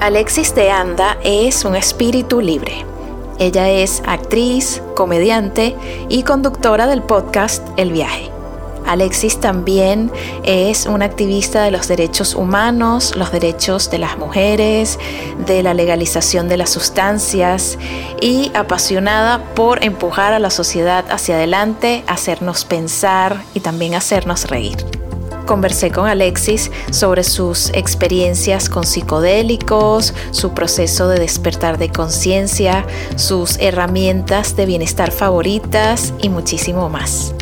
Alexis de Anda es un espíritu libre. Ella es actriz, comediante y conductora del podcast El Viaje. Alexis también es una activista de los derechos humanos, los derechos de las mujeres, de la legalización de las sustancias y apasionada por empujar a la sociedad hacia adelante, hacernos pensar y también hacernos reír conversé con Alexis sobre sus experiencias con psicodélicos, su proceso de despertar de conciencia, sus herramientas de bienestar favoritas y muchísimo más.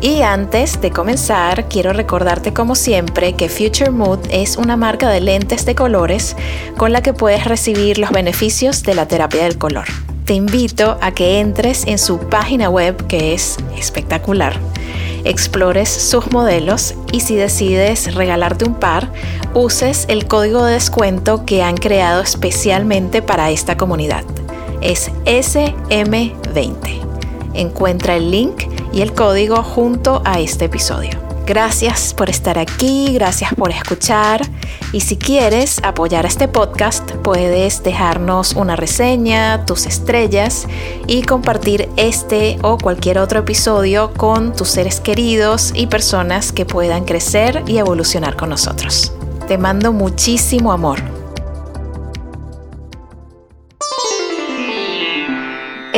Y antes de comenzar, quiero recordarte como siempre que Future Mood es una marca de lentes de colores con la que puedes recibir los beneficios de la terapia del color. Te invito a que entres en su página web que es espectacular explores sus modelos y si decides regalarte un par, uses el código de descuento que han creado especialmente para esta comunidad. Es SM20. Encuentra el link y el código junto a este episodio. Gracias por estar aquí, gracias por escuchar y si quieres apoyar este podcast puedes dejarnos una reseña, tus estrellas y compartir este o cualquier otro episodio con tus seres queridos y personas que puedan crecer y evolucionar con nosotros. Te mando muchísimo amor.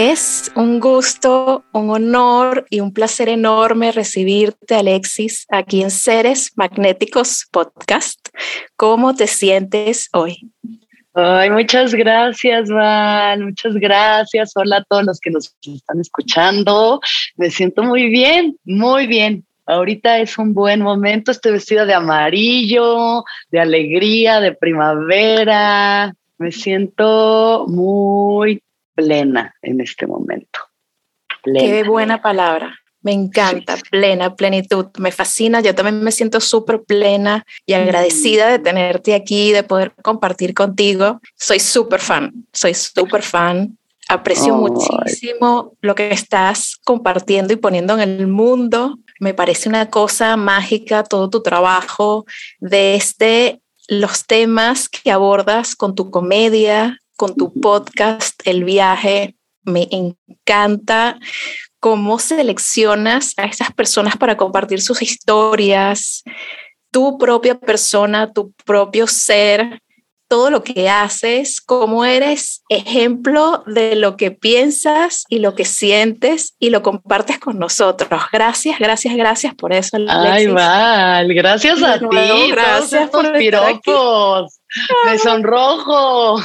Es un gusto, un honor y un placer enorme recibirte, Alexis, aquí en Seres Magnéticos Podcast. ¿Cómo te sientes hoy? Ay, muchas gracias, Val. Muchas gracias. Hola a todos los que nos están escuchando. Me siento muy bien, muy bien. Ahorita es un buen momento. Estoy vestida de amarillo, de alegría, de primavera. Me siento muy plena en este momento. Qué buena palabra. Me encanta, plena, plenitud. Me fascina. Yo también me siento súper plena y agradecida de tenerte aquí, de poder compartir contigo. Soy súper fan, soy súper fan. Aprecio muchísimo lo que estás compartiendo y poniendo en el mundo. Me parece una cosa mágica todo tu trabajo, desde los temas que abordas con tu comedia, con tu podcast El viaje. Me encanta cómo seleccionas a esas personas para compartir sus historias, tu propia persona, tu propio ser, todo lo que haces, cómo eres ejemplo de lo que piensas y lo que sientes y lo compartes con nosotros. Gracias, gracias, gracias por eso. Ay, Val, gracias a ti. Gracias por piropos. Me sonrojo.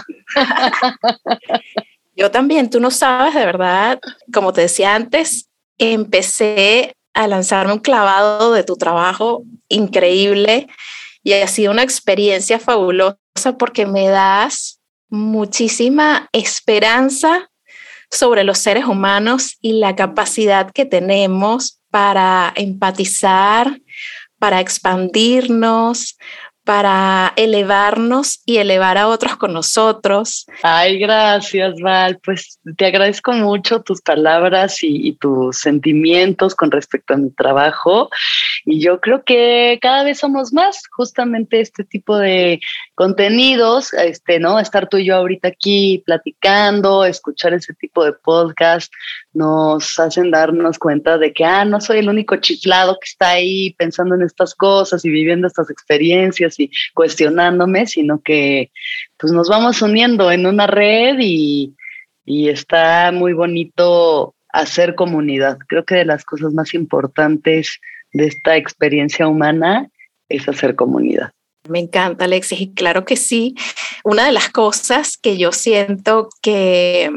Yo también, tú no sabes de verdad, como te decía antes, empecé a lanzarme un clavado de tu trabajo increíble y ha sido una experiencia fabulosa porque me das muchísima esperanza sobre los seres humanos y la capacidad que tenemos para empatizar, para expandirnos, para elevarnos y elevar a otros con nosotros. Ay, gracias, Val. Pues te agradezco mucho tus palabras y, tus sentimientos con respecto a mi trabajo. Y yo creo que cada vez somos más justamente este tipo de contenidos, este, ¿no? Estar tú y yo ahorita aquí platicando, escuchar ese tipo de podcast, nos hacen darnos cuenta de que, ah, no soy el único chiflado que está ahí pensando en estas cosas y viviendo estas experiencias y cuestionándome, sino que pues nos vamos uniendo en una red y, y está muy bonito hacer comunidad. Creo que de las cosas más importantes de esta experiencia humana es hacer comunidad. Me encanta, Alexis, y claro que sí. Una de las cosas que yo siento que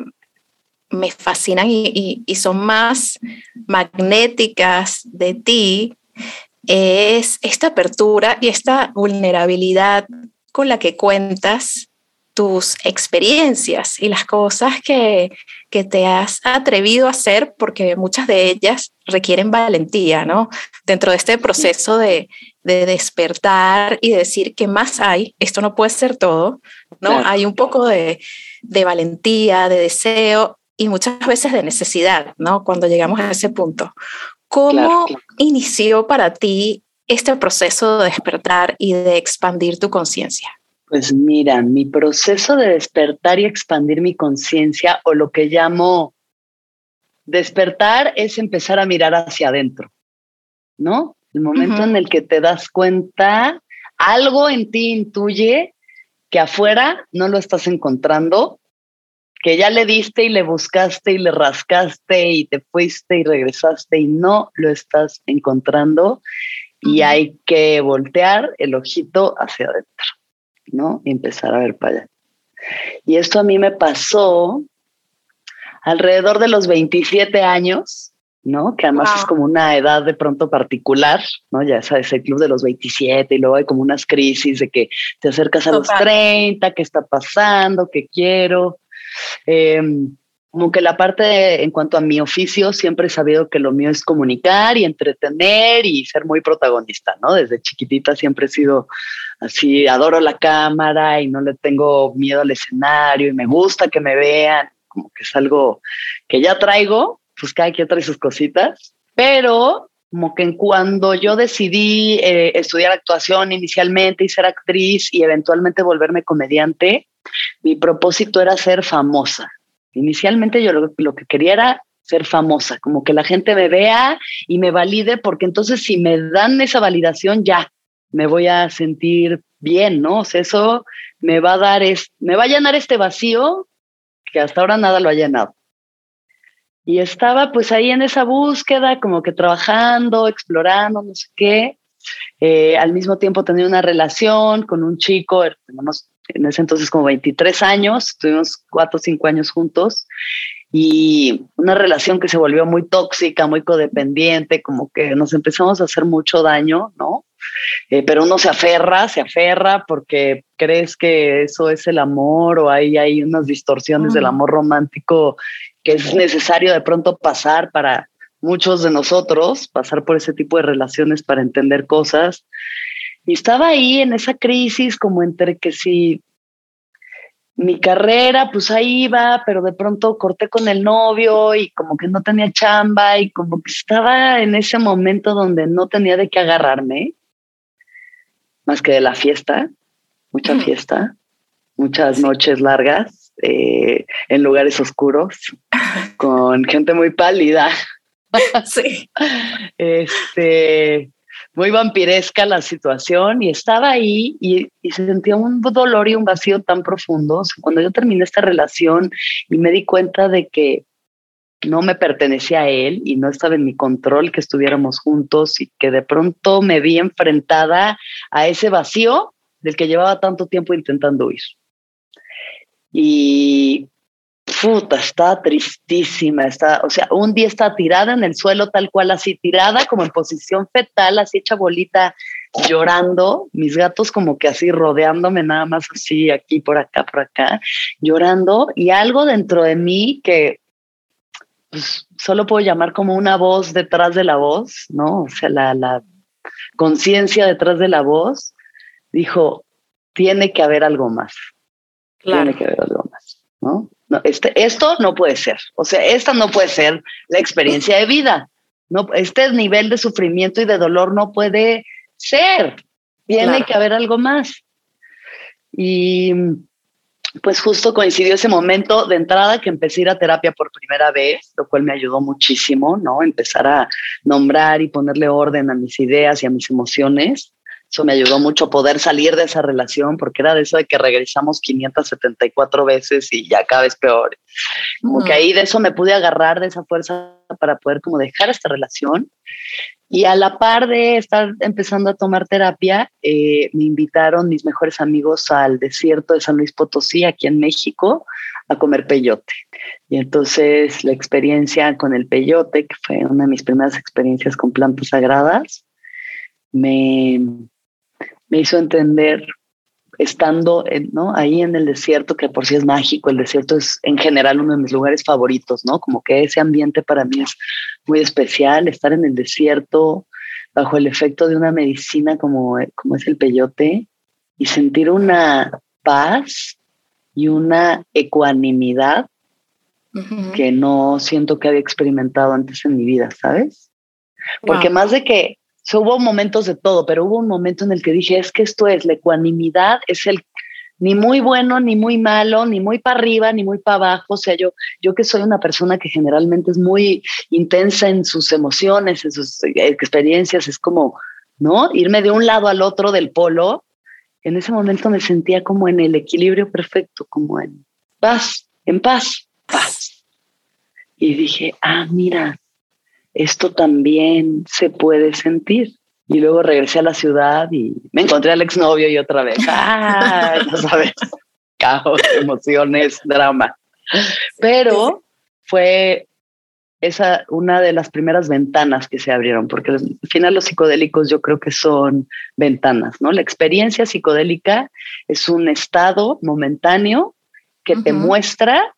me fascinan y, son más magnéticas de ti es esta apertura y esta vulnerabilidad con la que cuentas tus experiencias y las cosas que, que te has atrevido a hacer, porque muchas de ellas requieren valentía, ¿no? Dentro de este proceso de, de despertar y decir que más hay, esto no puede ser todo, ¿no? Hay un poco de, de valentía, de deseo y muchas veces de necesidad, ¿no? Cuando llegamos a ese punto. ¿Cómo inició para ti este proceso de despertar y de expandir tu conciencia? Pues mira, mi proceso de despertar y expandir mi conciencia o lo que llamo despertar es empezar a mirar hacia adentro, ¿no? El momento en el que te das cuenta, algo en ti intuye que afuera no lo estás encontrando, que ya le diste y le buscaste y le rascaste y te fuiste y regresaste y no lo estás encontrando y hay que voltear el ojito hacia adentro. ¿no? Y empezar a ver para allá. Y esto a mí me pasó alrededor de los 27 años, ¿no? Que además es como una edad de pronto particular, ¿no? Ya sabes, el club de los 27 y luego hay como unas crisis de que te acercas a los 30, ¿qué está pasando? ¿Qué quiero? Eh, como que la parte en cuanto a mi oficio, siempre he sabido que lo mío es comunicar y entretener y ser muy protagonista, ¿no? Desde chiquitita siempre he sido así, adoro la cámara y no le tengo miedo al escenario y me gusta que me vean, como que es algo que ya traigo, pues cada quien trae sus cositas, pero como que cuando yo decidí eh, estudiar actuación inicialmente y ser actriz y eventualmente volverme comediante, mi propósito era ser famosa Inicialmente yo lo, que quería era ser famosa, como que la gente me vea y me valide, porque entonces si me dan esa validación, ya me voy a sentir bien, ¿no? O sea, eso me va a dar, es, me va a llenar este vacío que hasta ahora nada lo ha llenado. Y estaba pues ahí en esa búsqueda, como que trabajando, explorando, no sé qué. Eh, al mismo tiempo tenía una relación con un chico, tenemos en ese entonces como 23 años, estuvimos cuatro o cinco años juntos y una relación que se volvió muy tóxica, muy codependiente, como que nos empezamos a hacer mucho daño, ¿no? Eh, pero uno se aferra, se aferra porque crees que eso es el amor o hay, hay unas distorsiones del amor romántico que es necesario de pronto pasar para muchos de nosotros, pasar por ese tipo de relaciones para entender cosas. Y estaba ahí en esa crisis como entre que si mi carrera, pues ahí iba, pero de pronto corté con el novio y como que no tenía chamba y como que estaba en ese momento donde no tenía de qué agarrarme, más que de la fiesta, mucha fiesta, muchas noches largas eh, en lugares oscuros, con gente muy pálida. Sí. Este, muy vampiresca la situación y estaba ahí y, se sentía un dolor y un vacío tan profundo. Cuando yo terminé esta relación y me di cuenta de que no me pertenecía a él y no estaba en mi control que estuviéramos juntos y que de pronto me vi enfrentada a ese vacío del que llevaba tanto tiempo intentando huir. Y puta, está tristísima, está, o sea, un día está tirada en el suelo tal cual así, tirada como en posición fetal, así hecha bolita, llorando, mis gatos como que así rodeándome nada más así, aquí, por acá, por acá, llorando, y algo dentro de mí que pues, solo puedo llamar como una voz detrás de la voz, ¿no? O sea, la, la conciencia detrás de la voz, dijo, tiene que haber algo más. Tiene que haber algo más, ¿no? No, este, esto no puede ser. O sea, esta no puede ser la experiencia de vida. No, este nivel de sufrimiento y de dolor no puede ser. Tiene que haber algo más. Y pues justo coincidió ese momento de entrada que empecé a ir a terapia por primera vez, lo cual me ayudó muchísimo, ¿no? Empezar a nombrar y ponerle orden a mis ideas y a mis emociones. Eso me ayudó mucho poder salir de esa relación porque era de eso de que regresamos 574 veces y ya cada vez peor. Como que ahí de eso me pude agarrar de esa fuerza para poder como dejar esta relación. Y a la par de estar empezando a tomar terapia, eh, me invitaron mis mejores amigos al desierto de San Luis Potosí, aquí en México, a comer peyote. Y entonces la experiencia con el peyote, que fue una de mis primeras experiencias con plantas sagradas, me, me hizo entender estando ¿no? ahí en el desierto, que por sí es mágico, el desierto es en general uno de mis lugares favoritos, ¿no? Como que ese ambiente para mí es muy especial, estar en el desierto bajo el efecto de una medicina como, como es el peyote y sentir una paz y una ecuanimidad que no siento que había experimentado antes en mi vida, ¿sabes? Porque más de que hubo momentos de todo, pero hubo un momento en el que dije, es que esto es la ecuanimidad, es el ni muy bueno, ni muy malo, ni muy para arriba, ni muy para abajo. O sea, yo, yo que soy una persona que generalmente es muy intensa en sus emociones, en sus experiencias, es como, ¿no? Irme de un lado al otro del polo. En ese momento me sentía como en el equilibrio perfecto, como en paz, en paz, paz. Y dije, ah, mira, esto también se puede sentir. Y luego regresé a la ciudad y me encontré al exnovio y otra vez. Ah, ya sabes, caos, emociones, drama. Pero fue esa una de las primeras ventanas que se abrieron, porque al final los psicodélicos yo creo que son ventanas, ¿no? La experiencia psicodélica es un estado momentáneo que te muestra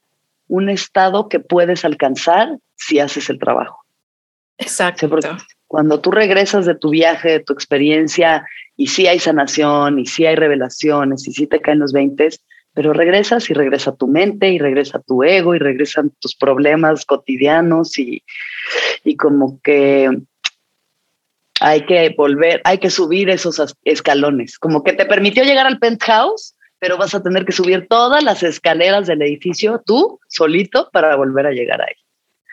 un estado que puedes alcanzar si haces el trabajo. Exacto. cuando tú regresas de tu viaje, de tu experiencia, y sí hay sanación, y sí hay revelaciones, y sí te caen los 20, pero regresas y regresa tu mente, y regresa tu ego, y regresan tus problemas cotidianos, y, y como que hay que volver, hay que subir esos escalones, como que te permitió llegar al penthouse, pero vas a tener que subir todas las escaleras del edificio tú solito para volver a llegar ahí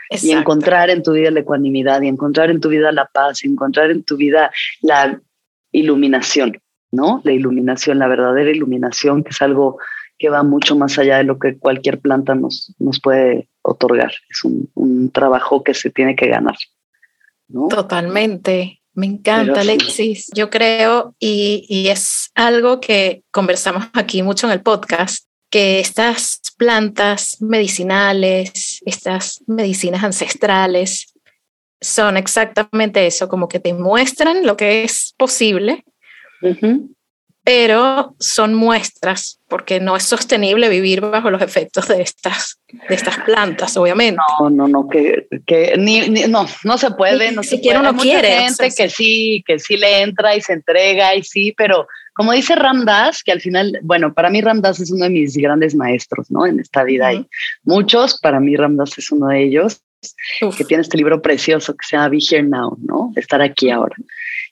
y encontrar en tu vida la ecuanimidad y encontrar en tu vida la paz y encontrar en tu vida la iluminación, ¿no? La iluminación, la verdadera iluminación, que es algo que va mucho más allá de lo que cualquier planta nos, nos puede otorgar. Es un, trabajo que se tiene que ganar. ¿no? Totalmente. Me encanta, Alexis. Yo creo, y, y es algo que conversamos aquí mucho en el podcast, que estas plantas medicinales, estas medicinas ancestrales, son exactamente eso, como que te muestran lo que es posible, pero son muestras, porque no es sostenible vivir bajo los efectos de estas, de estas plantas, obviamente. No, no, no, que, que ni, no, no se puede. no se puede. uno quiere. gente que sí, que sí le entra y se entrega y sí, pero como dice Ramdas, que al final, bueno, para mí Ramdas es uno de mis grandes maestros, ¿no? En esta vida hay muchos, para mí Ramdas es uno de ellos, que tiene este libro precioso que se llama Be Here Now, ¿no? Estar aquí ahora.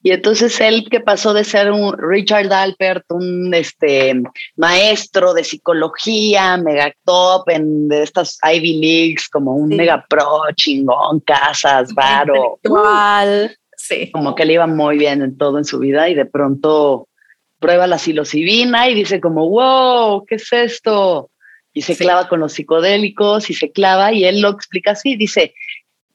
Y entonces él que pasó de ser un Richard Alpert, un este, maestro de psicología, mega top en de estas Ivy Leagues, como un mega pro, chingón, casas, varo. Sí. Como que le iba muy bien en todo en su vida y de pronto prueba la psilocibina y dice como, wow, ¿qué es esto? Y se clava con los psicodélicos y se clava y él lo explica así, dice,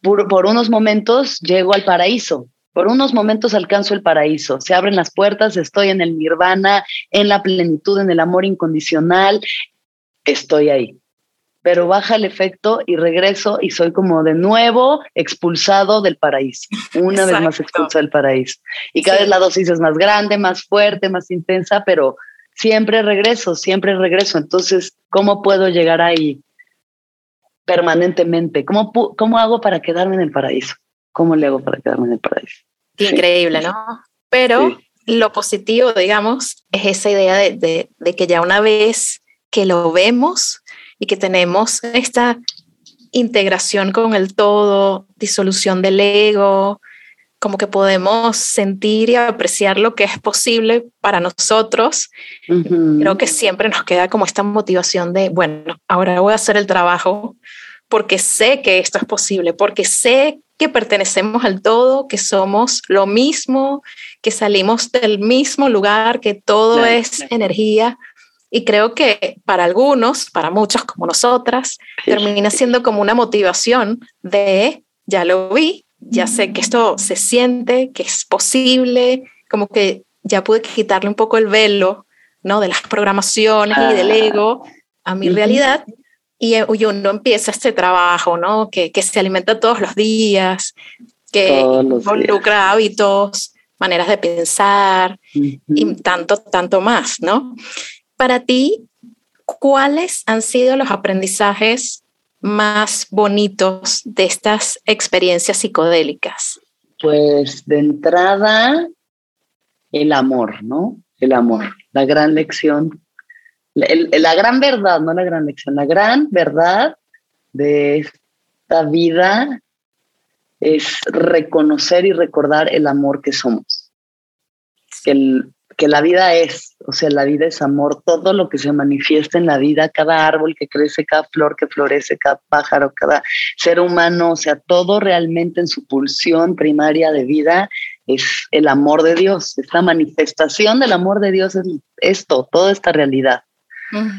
por, por unos momentos llego al paraíso, por unos momentos alcanzo el paraíso, se abren las puertas, estoy en el nirvana, en la plenitud, en el amor incondicional, estoy ahí pero baja el efecto y regreso y soy como de nuevo expulsado del paraíso, una vez más expulsado del paraíso. Y cada vez la dosis es más grande, más fuerte, más intensa, pero siempre regreso, siempre regreso. Entonces, ¿cómo puedo llegar ahí permanentemente? ¿Cómo, cómo hago para quedarme en el paraíso? ¿Cómo le hago para quedarme en el paraíso? Increíble, ¿no? Pero lo positivo, digamos, es esa idea de, de que ya una vez que lo vemos, y que tenemos esta integración con el todo, disolución del ego, como que podemos sentir y apreciar lo que es posible para nosotros. Creo que siempre nos queda como esta motivación de, bueno, ahora voy a hacer el trabajo porque sé que esto es posible, porque sé que pertenecemos al todo, que somos lo mismo, que salimos del mismo lugar, que todo es energía. Y creo que para algunos, para muchos como nosotras, termina siendo como una motivación de, ya lo vi, ya sé que esto se siente, que es posible, como que ya pude quitarle un poco el velo, ¿no? De las programaciones y del ego a mi realidad. Y, uno empieza este trabajo, ¿no? Que, que se alimenta todos los días, que involucra hábitos maneras de pensar y tanto, tanto más, ¿no? Para ti, ¿cuáles han sido los aprendizajes más bonitos de estas experiencias psicodélicas? Pues de entrada, el amor, ¿no? El amor, la gran lección, la, gran verdad, no la gran lección, la gran verdad de esta vida es reconocer y recordar el amor que somos. El, que la vida es, o sea, la vida es amor, todo lo que se manifiesta en la vida, cada árbol que crece, cada flor que florece, cada pájaro, cada ser humano, o sea, todo realmente en su pulsión primaria de vida es el amor de Dios. Esta manifestación del amor de Dios es esto, toda esta realidad.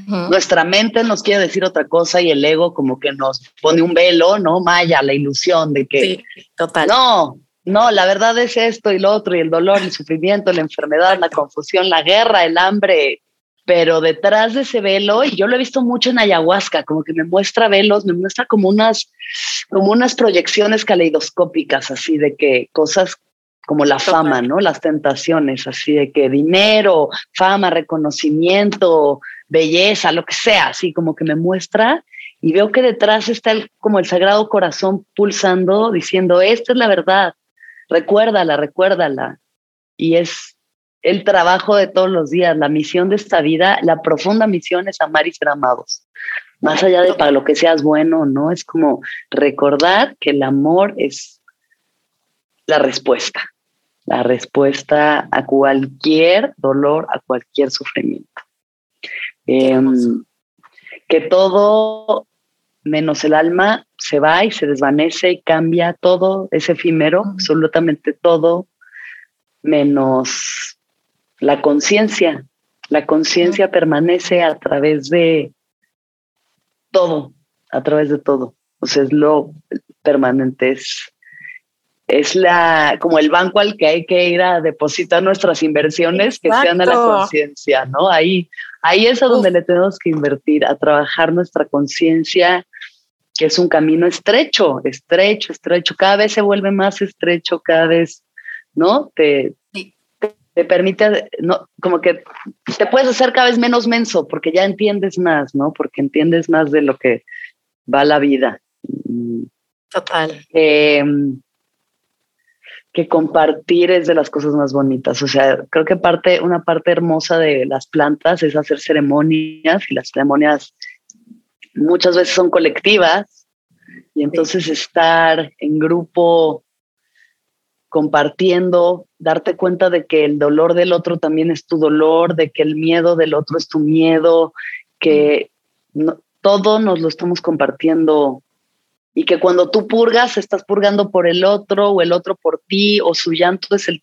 Nuestra mente nos quiere decir otra cosa y el ego como que nos pone un velo, ¿no? Maya, la ilusión de que... Sí, total. No, no, la verdad es esto y lo otro, y el dolor, el sufrimiento, la enfermedad, la confusión, la guerra, el hambre. Pero detrás de ese velo, y yo lo he visto mucho en ayahuasca, como que me muestra velos, me muestra como unas, como unas proyecciones caleidoscópicas, así de que cosas como la fama, ¿no? Las tentaciones, así de que dinero, fama, reconocimiento, belleza, lo que sea, así como que me muestra y veo que detrás está como el sagrado corazón pulsando, diciendo, esta es la verdad, recuérdala, recuérdala. Y es el trabajo de todos los días, la misión de esta vida, la profunda misión es amar y ser amados. Más allá de para lo que seas bueno, ¿no? Es como recordar que el amor es la respuesta, la respuesta a cualquier dolor, a cualquier sufrimiento. Em, que todo menos el alma se va y se desvanece y cambia todo, es efímero, absolutamente todo, menos la conciencia. La conciencia permanece a través de todo, a través de todo. O sea, es lo permanente, es es la como el banco al que hay que ir a depositar nuestras inversiones que sean a la conciencia, ¿no? Ahí, ahí es a donde le tenemos que invertir, a trabajar nuestra conciencia, que es un camino estrecho, estrecho, estrecho, cada vez se vuelve más estrecho, cada vez, ¿no? Te, te, permite, no, como que te puedes hacer cada vez menos menso porque ya entiendes más, ¿no? Porque entiendes más de lo que va la vida. Total. Eh, que compartir es de las cosas más bonitas. O sea, creo que parte, una parte hermosa de las plantas es hacer ceremonias y las ceremonias muchas veces son colectivas y entonces estar en grupo compartiendo, darte cuenta de que el dolor del otro también es tu dolor, de que el miedo del otro es tu miedo, que todo nos lo estamos compartiendo y que cuando tú purgas, estás purgando por el otro o el otro por ti o su llanto es el...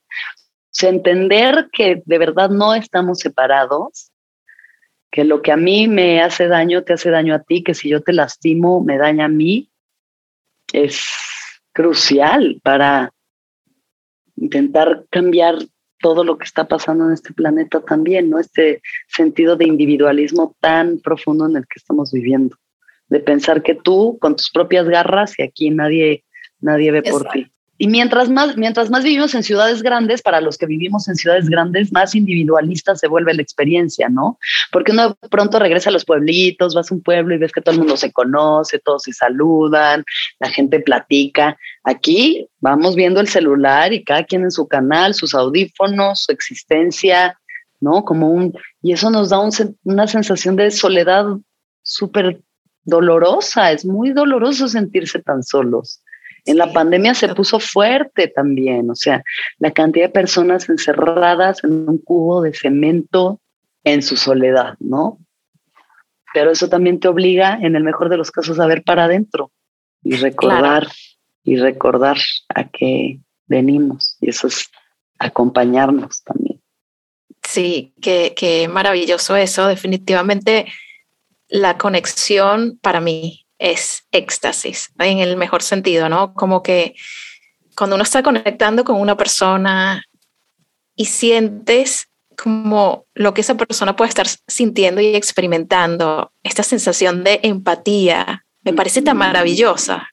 entender que de verdad no estamos separados, que lo que a mí me hace daño te hace daño a ti, que si yo te lastimo me daña a mí, es crucial para intentar cambiar todo lo que está pasando en este planeta también, ¿no? Este sentido de individualismo tan profundo en el que estamos viviendo de pensar que tú con tus propias garras y aquí nadie, nadie ve por ti. Y mientras más, mientras más vivimos en ciudades grandes, para los que vivimos en ciudades grandes, más individualista se vuelve la experiencia, ¿no? Porque uno pronto regresa a los pueblitos, vas a un pueblo y ves que todo el mundo se conoce, todos se saludan, la gente platica. Aquí vamos viendo el celular y cada quien en su canal, sus audífonos, su existencia, ¿no? Como un, y eso nos da una sensación de soledad súper dolorosa, es muy doloroso sentirse tan solos. En la pandemia se puso fuerte también, o sea, la cantidad de personas encerradas en un cubo de cemento en su soledad, ¿no? Pero eso también te obliga, en el mejor de los casos, a ver para adentro y recordar y recordar a qué venimos. Y eso es acompañarnos también. Sí, qué, qué maravilloso eso. Definitivamente la conexión para mí es éxtasis, en el mejor sentido, ¿no? Como que cuando uno está conectando con una persona y sientes como lo que esa persona puede estar sintiendo y experimentando, esta sensación de empatía, me parece tan maravillosa,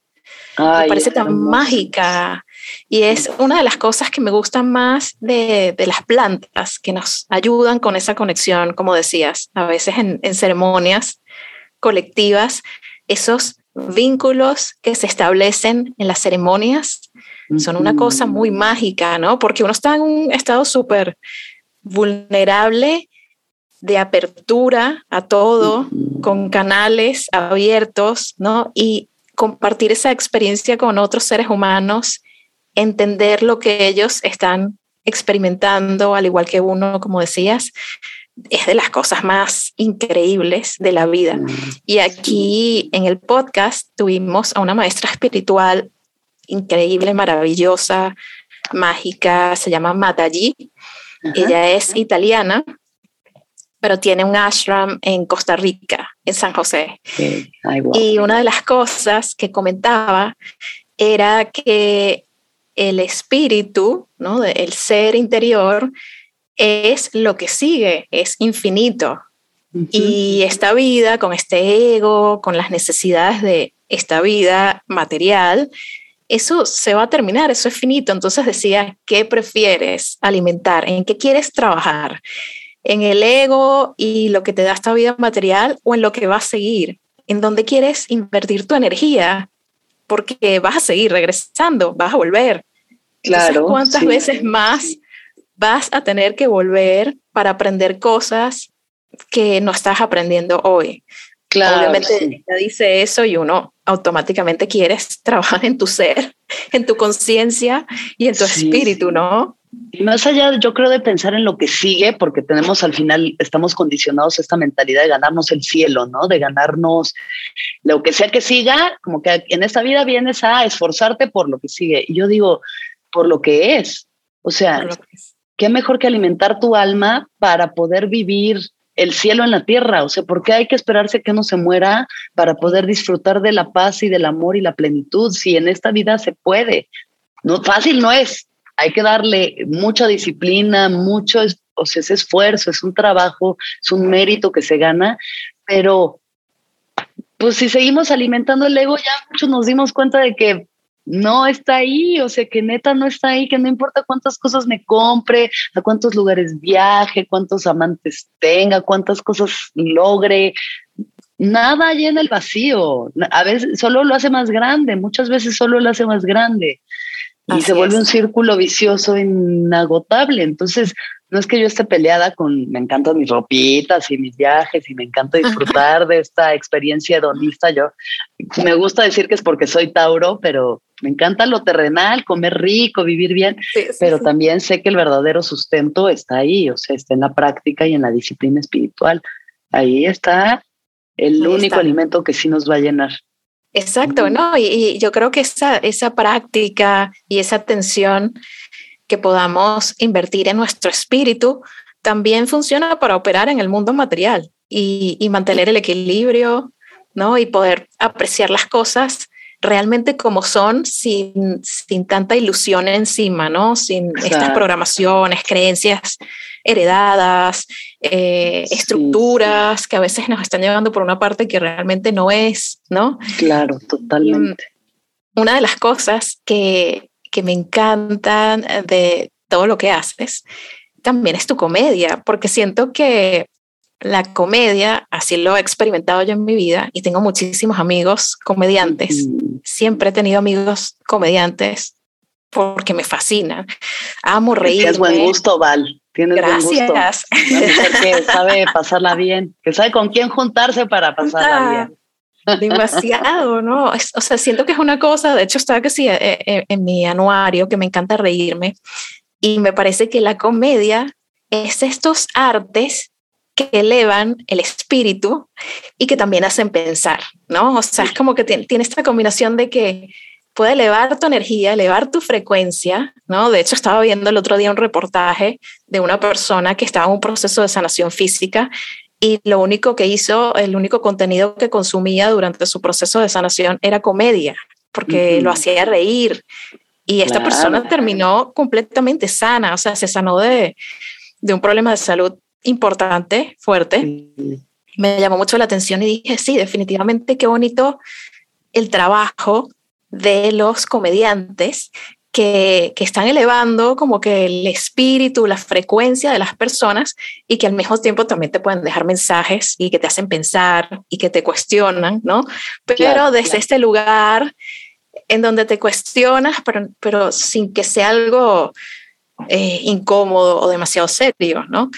me parece tan mágica. Y es una de las cosas que me gustan más de, las plantas, que nos ayudan con esa conexión, como decías, a veces en, en ceremonias colectivas, esos vínculos que se establecen en las ceremonias son una cosa muy mágica, ¿no? Porque uno está en un estado súper vulnerable de apertura a todo, con canales abiertos, ¿no? Y compartir esa experiencia con otros seres humanos, entender lo que ellos están experimentando, al igual que uno, como decías, es de las cosas más increíbles de la vida. Y aquí en el podcast tuvimos a una maestra espiritual increíble, maravillosa, mágica, se llama Mataji. Ella es italiana, pero tiene un ashram en Costa Rica, en San José. Y una de las cosas que comentaba era que el espíritu, ¿no? el ser interior, es lo que sigue, es infinito. Y esta vida, con este ego, con las necesidades de esta vida material, eso se va a terminar, eso es finito. Entonces decía, ¿qué prefieres alimentar? ¿En qué quieres trabajar? ¿En el ego y lo que te da esta vida material o en lo que va a seguir? ¿En dónde quieres invertir tu energía? Porque vas a seguir regresando, vas a volver. Claro. ¿Cuántas veces más vas a tener que volver para aprender cosas que no estás aprendiendo hoy? Claro, Obviamente dice eso y uno automáticamente quieres trabajar en tu ser, en tu conciencia y en tu espíritu, ¿no? Y más allá, yo creo, de pensar en lo que sigue, porque tenemos al final, estamos condicionados a esta mentalidad de ganarnos el cielo, ¿no? De ganarnos lo que sea que siga, como que en esta vida vienes a esforzarte por lo que sigue. Y yo digo, por lo que es. O sea, qué mejor que alimentar tu alma para poder vivir el cielo en la tierra. O sea, ¿por qué hay que esperarse que uno se muera para poder disfrutar de la paz y del amor y la plenitud? Si en esta vida se puede. No, fácil no es. Hay que darle mucha disciplina, mucho, o sea, es esfuerzo, es un trabajo, es un mérito que se gana, pero pues si seguimos alimentando el ego, ya muchos nos dimos cuenta de que no está ahí, o sea, que neta no está ahí, que no importa cuántas cosas me compre, a cuántos lugares viaje, cuántos amantes tenga, cuántas cosas logre, nada llena el vacío. A veces solo lo hace más grande, muchas veces solo lo hace más grande. Y se vuelve un círculo vicioso inagotable. Entonces, no es que yo esté peleada con, me encantan mis ropitas y mis viajes y me encanta disfrutar de esta experiencia hedonista. Yo me gusta decir que es porque soy Tauro, pero me encanta lo terrenal, comer rico, vivir bien, pero también sé que el verdadero sustento está ahí, o sea, está en la práctica y en la disciplina espiritual. Ahí está el único alimento que sí nos va a llenar. Exacto, ¿no? Y, yo creo que esa, esa práctica y esa atención que podamos invertir en nuestro espíritu también funciona para operar en el mundo material y, y mantener el equilibrio, ¿no? Y poder apreciar las cosas realmente como son sin, sin tanta ilusión encima, ¿no? Sin estas programaciones, creencias heredadas, eh, estructuras que a veces nos están llevando por una parte que realmente no es, ¿no? Claro, totalmente. una de las cosas que, que me encantan de todo lo que haces también es tu comedia, porque siento que la comedia, así lo he experimentado yo en mi vida y tengo muchísimos amigos comediantes. Siempre he tenido amigos comediantes porque me fascinan. Amo reír. Tienes buen gusto, Val. Tienes Gracias. Buen gusto. que sabe pasarla bien, que sabe con quién juntarse para pasarla bien. Demasiado, ¿no? o sea, siento que es una cosa, de hecho estaba que sí eh, eh, en mi anuario, que me encanta reírme, y me parece que la comedia es estos artes que elevan el espíritu y que también hacen pensar, ¿no? O sea, es como que tiene, esta combinación de que puede elevar tu energía, elevar tu frecuencia, ¿no? De hecho, estaba viendo el otro día un reportaje de una persona que estaba en un proceso de sanación física y lo único que hizo, el único contenido que consumía durante su proceso de sanación era comedia, porque lo hacía reír. Y esta persona terminó completamente sana, o sea, se sanó de, de un problema de salud importante, fuerte. Me llamó mucho la atención y dije, sí, definitivamente qué bonito el trabajo de los comediantes que, que, están elevando como que el espíritu, la frecuencia de las personas y que al mismo tiempo también te pueden dejar mensajes y que te hacen pensar y que te cuestionan, ¿no? Pero desde este lugar en donde te cuestionas, pero, pero sin que sea algo eh, incómodo o demasiado serio, ¿no?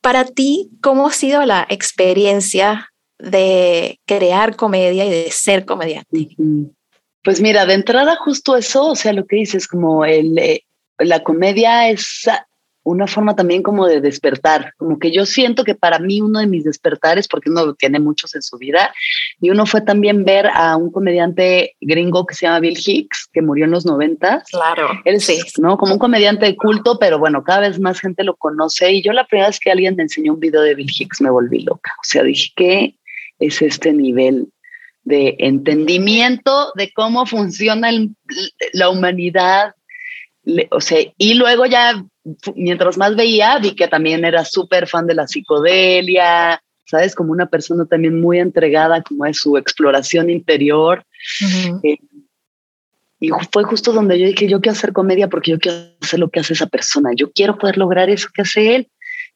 Para ti, ¿cómo ha sido la experiencia de crear comedia y de ser comediante? Pues mira, de entrada justo eso, o sea, lo que dices, como el, eh, la comedia es una forma también como de despertar, como que yo siento que para mí uno de mis despertares, porque uno tiene muchos en su vida, y uno fue también ver a un comediante gringo que se llama Bill Hicks, que murió en los 90. Claro. Él sí, ¿no? Como un comediante de culto, pero bueno, cada vez más gente lo conoce. Y yo la primera vez que alguien me enseñó un video de Bill Hicks me volví loca. O sea, dije, ¿qué es este nivel de entendimiento de cómo funciona la humanidad. O sea, y luego ya, mientras más veía, vi que también era súper fan de la psicodelia, ¿sabes? Como una persona también muy entregada como es su exploración interior. Eh, y fue justo donde yo dije, yo quiero hacer comedia porque yo quiero hacer lo que hace esa persona. Yo quiero poder lograr eso que hace él,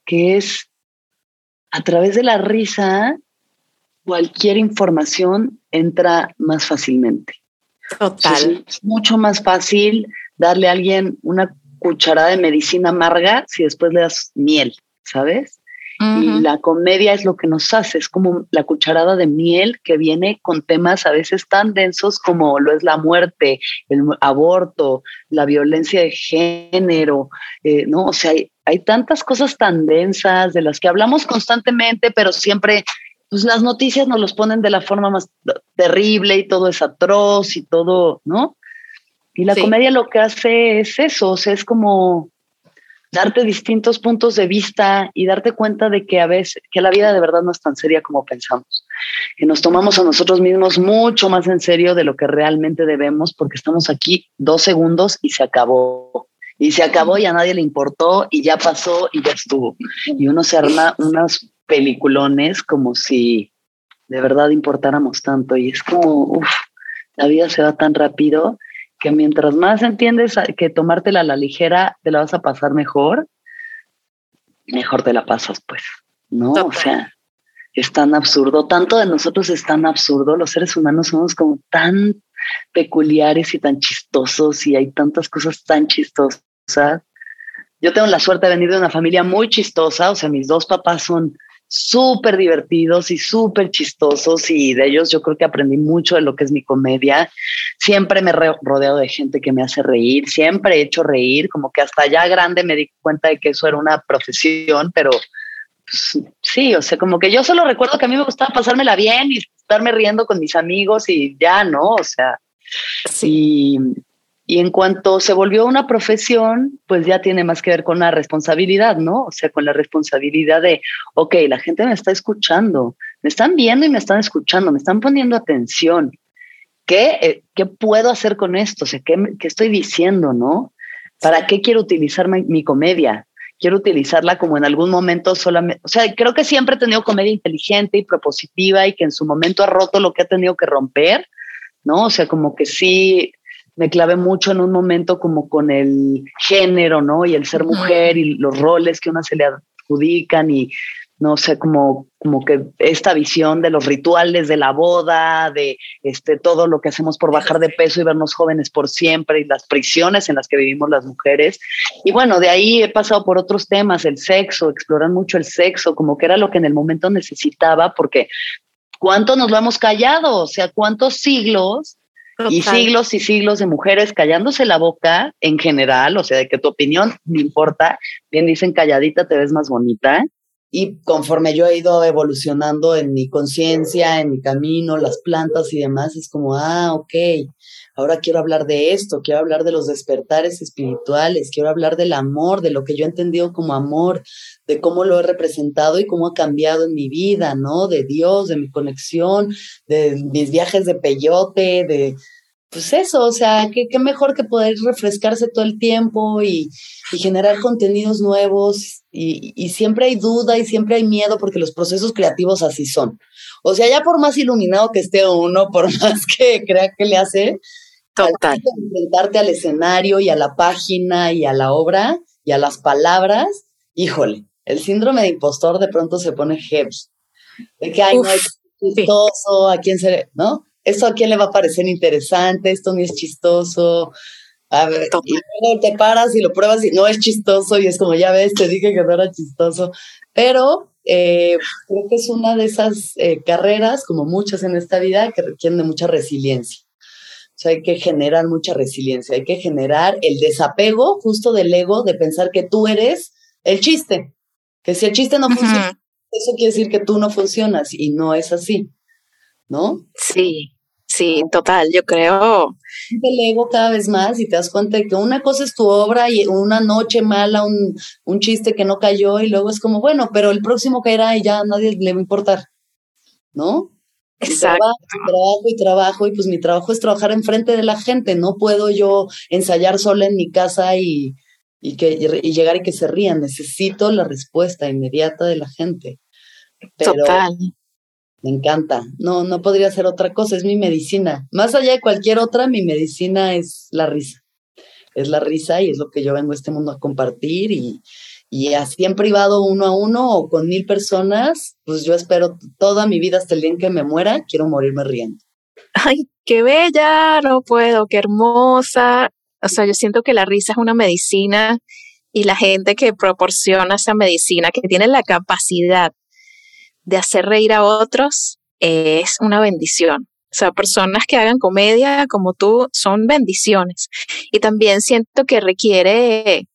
que es a través de la risa cualquier información entra más fácilmente. Total. es mucho más fácil darle a alguien una cucharada de medicina amarga si después le das miel, ¿sabes? Y la comedia es lo que nos hace, es como la cucharada de miel que viene con temas a veces tan densos como lo es la muerte, el aborto, la violencia de género, eh, ¿no? O sea, hay, hay tantas cosas tan densas de las que hablamos constantemente, pero siempre pues las noticias nos los ponen de la forma más terrible y todo es atroz y todo, ¿no? Y la comedia lo que hace es eso, o sea, es como darte distintos puntos de vista y darte cuenta de que a veces, que la vida de verdad no es tan seria como pensamos, que nos tomamos a nosotros mismos mucho más en serio de lo que realmente debemos porque estamos aquí dos segundos y se acabó. Y se acabó y a nadie le importó y ya pasó y ya estuvo. Y uno se arma unas peliculones como si de verdad importáramos tanto. Y es como, uff, la vida se va tan rápido que mientras más entiendes que tomártela a la ligera, te la vas a pasar mejor, mejor te la pasas, pues, ¿no? O sea, es tan absurdo, tanto de nosotros es tan absurdo, los seres humanos somos como tan peculiares y tan chistosos y hay tantas cosas tan chistosas. Yo tengo la suerte de venir de una familia muy chistosa, o sea, mis dos papás son súper divertidos y súper chistosos y de ellos yo creo que aprendí mucho de lo que es mi comedia. Siempre me he rodeado de gente que me hace reír, siempre he hecho reír, como que hasta ya grande me di cuenta de que eso era una profesión, pero pues, sí, o sea, como que yo solo recuerdo que a mí me gustaba pasármela bien y estarme riendo con mis amigos y ya, ¿no? O sea, sí. Y en cuanto se volvió una profesión, pues ya tiene más que ver con la responsabilidad, ¿no? O sea, con la responsabilidad de, ok, la gente me está escuchando, me están viendo y me están escuchando, me están poniendo atención. ¿Qué, eh, qué puedo hacer con esto? O sea, ¿qué, ¿qué, estoy diciendo, no? ¿Para qué quiero utilizar mi, mi comedia? Quiero utilizarla como en algún momento solamente, o sea, creo que siempre he tenido comedia inteligente y propositiva y que en su momento ha roto lo que ha tenido que romper, ¿no? O sea, como que sí, me clavé mucho en un momento como con el género, ¿no? Y el ser mujer y los roles que una se le adjudican y no sé, como, como que esta visión de los rituales de la boda, de este, todo lo que hacemos por bajar de peso y vernos jóvenes por siempre y las prisiones en las que vivimos las mujeres. Y bueno, de ahí he pasado por otros temas, el sexo, explorar mucho el sexo, como que era lo que en el momento necesitaba, porque ¿cuánto nos lo hemos callado? O sea, ¿cuántos siglos y siglos y siglos de mujeres callándose la boca en general, o sea, de que tu opinión no importa, bien dicen calladita te ves más bonita. Y conforme yo he ido evolucionando en mi conciencia, en mi camino, las plantas y demás, es como, ah, ok, ahora quiero hablar de esto, quiero hablar de los despertares espirituales, quiero hablar del amor, de lo que yo he entendido como amor, de cómo lo he representado y cómo ha cambiado en mi vida, ¿no? De Dios, de mi conexión, de mis viajes de peyote, de, pues eso, o sea, qué, qué mejor que poder refrescarse todo el tiempo y, generar contenidos nuevos y, y, siempre hay duda y siempre hay miedo porque los procesos creativos así son. O sea, ya por más iluminado que esté uno, por más que crea que le hace, Total. enfrentarte al escenario y a la página y a la obra y a las palabras, híjole, el síndrome de impostor de pronto se pone heavy. De que, ay, no es chistoso, a quién se, ¿no? Esto a quién le va a parecer interesante, esto no es chistoso. A ver, y te paras y lo pruebas y no es chistoso y es como, ya ves, te dije que no era chistoso. Pero eh, creo que es una de esas eh, carreras, como muchas en esta vida, que requieren de mucha resiliencia. O sea, hay que generar mucha resiliencia, hay que generar el desapego justo del ego de pensar que tú eres el chiste, que si el chiste no funciona, eso quiere decir que tú no funcionas y no es así, ¿no? Sí, sí, total, yo creo. El ego cada vez más y te das cuenta de que una cosa es tu obra y una noche mala, un, un chiste que no cayó y luego es como, bueno, pero el próximo caerá y ya a nadie le va a importar, ¿no? Exacto. trabajo, trabajo y trabajo y pues mi trabajo es trabajar enfrente de la gente, no puedo yo ensayar sola en mi casa y, y, que, y llegar y que se rían, necesito la respuesta inmediata de la gente. Total. Me encanta. No, no podría ser otra cosa, es mi medicina. Más allá de cualquier otra, mi medicina es la risa. Es la risa y es lo que yo vengo a este mundo a compartir y, y así en privado uno a uno o con mil personas, pues yo espero toda mi vida hasta el día en que me muera, quiero morirme riendo. Ay, qué bella, no puedo, qué hermosa. O sea, yo siento que la risa es una medicina y la gente que proporciona esa medicina, que tiene la capacidad de hacer reír a otros, es una bendición. O sea, personas que hagan comedia como tú son bendiciones. Y también siento que requiere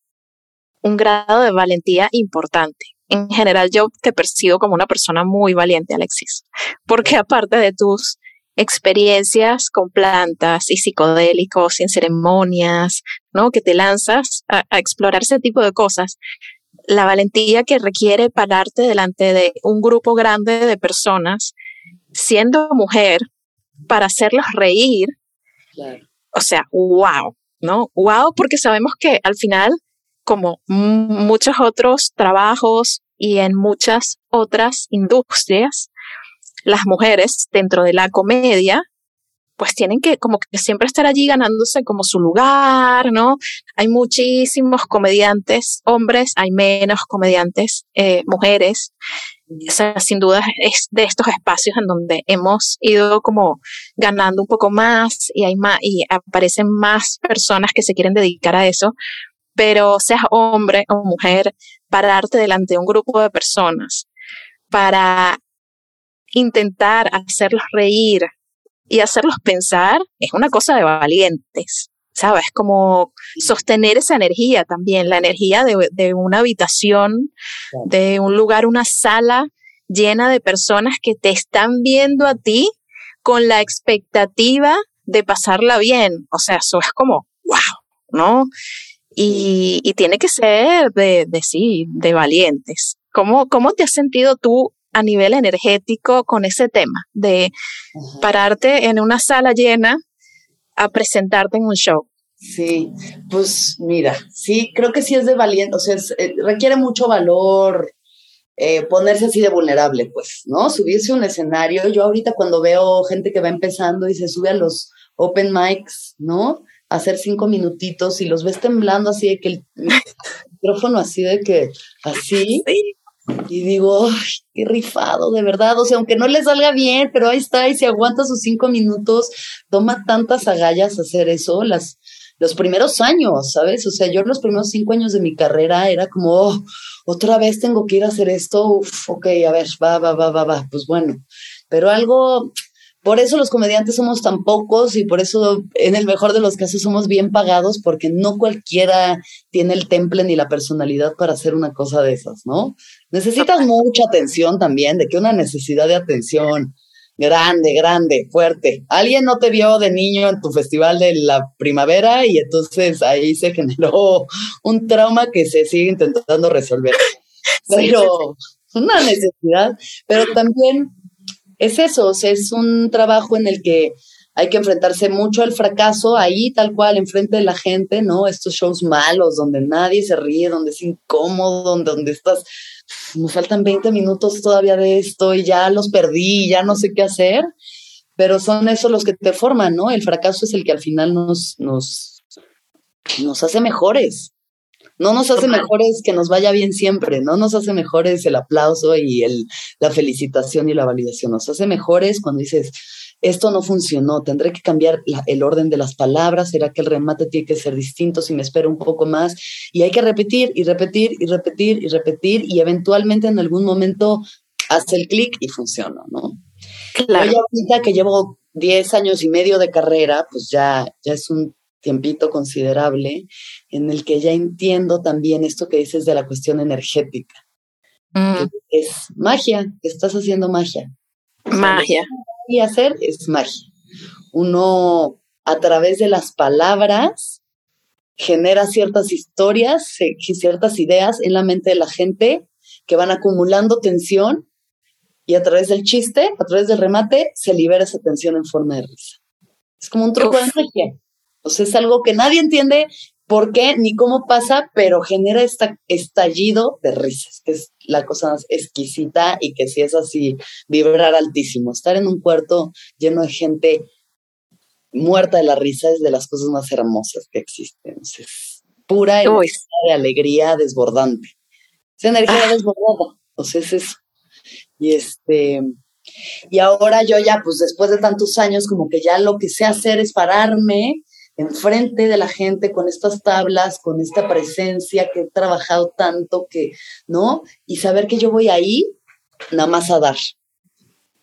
un grado de valentía importante. En general, yo te percibo como una persona muy valiente, Alexis, porque aparte de tus experiencias con plantas y psicodélicos y en ceremonias, ¿no? Que te lanzas a, a explorar ese tipo de cosas, la valentía que requiere pararte delante de un grupo grande de personas, siendo mujer, para hacerlos reír. Claro. O sea, wow, ¿no? Wow, porque sabemos que al final como muchos otros trabajos y en muchas otras industrias, las mujeres dentro de la comedia, pues tienen que como que siempre estar allí ganándose como su lugar, ¿no? Hay muchísimos comediantes hombres, hay menos comediantes eh, mujeres. O sea, sin duda es de estos espacios en donde hemos ido como ganando un poco más y hay más y aparecen más personas que se quieren dedicar a eso, pero seas hombre o mujer, pararte delante de un grupo de personas para intentar hacerlos reír y hacerlos pensar es una cosa de valientes, ¿sabes? Como sostener esa energía también, la energía de, de una habitación, de un lugar, una sala llena de personas que te están viendo a ti con la expectativa de pasarla bien. O sea, eso es como, wow, ¿no? Y, y tiene que ser de, de, sí, de valientes. ¿Cómo, ¿Cómo te has sentido tú a nivel energético con ese tema de pararte en una sala llena a presentarte en un show? Sí, pues mira, sí, creo que sí es de valiente, o sea, es, eh, requiere mucho valor eh, ponerse así de vulnerable, pues, ¿no? Subirse a un escenario. Yo ahorita cuando veo gente que va empezando y se sube a los open mics, ¿no? Hacer cinco minutitos y los ves temblando así de que el micrófono así de que así. Sí. y digo ay, qué rifado de verdad o sea aunque no le salga bien pero ahí está y si aguanta sus cinco minutos. Toma tantas agallas hacer eso las los primeros años sabes o sea yo los primeros cinco años de mi carrera era como oh, otra vez tengo que ir a hacer esto Uf, ok a ver va va va va va pues bueno. Pero algo por eso los comediantes somos tan pocos y por eso en el mejor de los casos somos bien pagados porque no cualquiera tiene el temple ni la personalidad para hacer una cosa de esas, ¿no? Necesitas mucha atención también, de que una necesidad de atención grande, grande, fuerte. Alguien no te vio de niño en tu festival de la primavera y entonces ahí se generó un trauma que se sigue intentando resolver. Pero una necesidad, pero también es eso, o sea, es un trabajo en el que hay que enfrentarse mucho al fracaso ahí, tal cual, enfrente de la gente, ¿no? Estos shows malos donde nadie se ríe, donde es incómodo, donde, donde estás, me faltan 20 minutos todavía de esto y ya los perdí, ya no sé qué hacer. pero son esos los que te forman, ¿no? El fracaso es el que al final nos, nos, nos hace mejores. No nos hace mejores que nos vaya bien siempre, no nos hace mejores el aplauso y el, la felicitación y la validación, nos hace mejores cuando dices, esto no funcionó, tendré que cambiar el orden de las palabras, será que el remate tiene que ser distinto si me espero un poco más y hay que repetir y repetir y repetir y repetir y eventualmente en algún momento hace el clic y funciona, ¿no? Claro. Yo ahorita que llevo 10 años y medio de carrera, pues ya, ya es un tiempito considerable en el que ya entiendo también esto que dices de la cuestión energética. Mm. Es magia, estás haciendo magia. Magia. Y hacer es magia. Uno a través de las palabras genera ciertas historias, ciertas ideas en la mente de la gente que van acumulando tensión y a través del chiste, a través del remate, se libera esa tensión en forma de risa. Es como un truco de magia. O sea, es algo que nadie entiende por qué ni cómo pasa, pero genera este estallido de risas, que es la cosa más exquisita y que si es así, vibrar altísimo. Estar en un cuarto lleno de gente muerta de la risa es de las cosas más hermosas que existen. Es pura energía de alegría desbordante. Es energía ah. desbordada. O sea, es eso. Y este, y ahora yo ya, pues después de tantos años, como que ya lo que sé hacer es pararme enfrente de la gente con estas tablas, con esta presencia que he trabajado tanto que, ¿no? Y saber que yo voy ahí nada más a dar.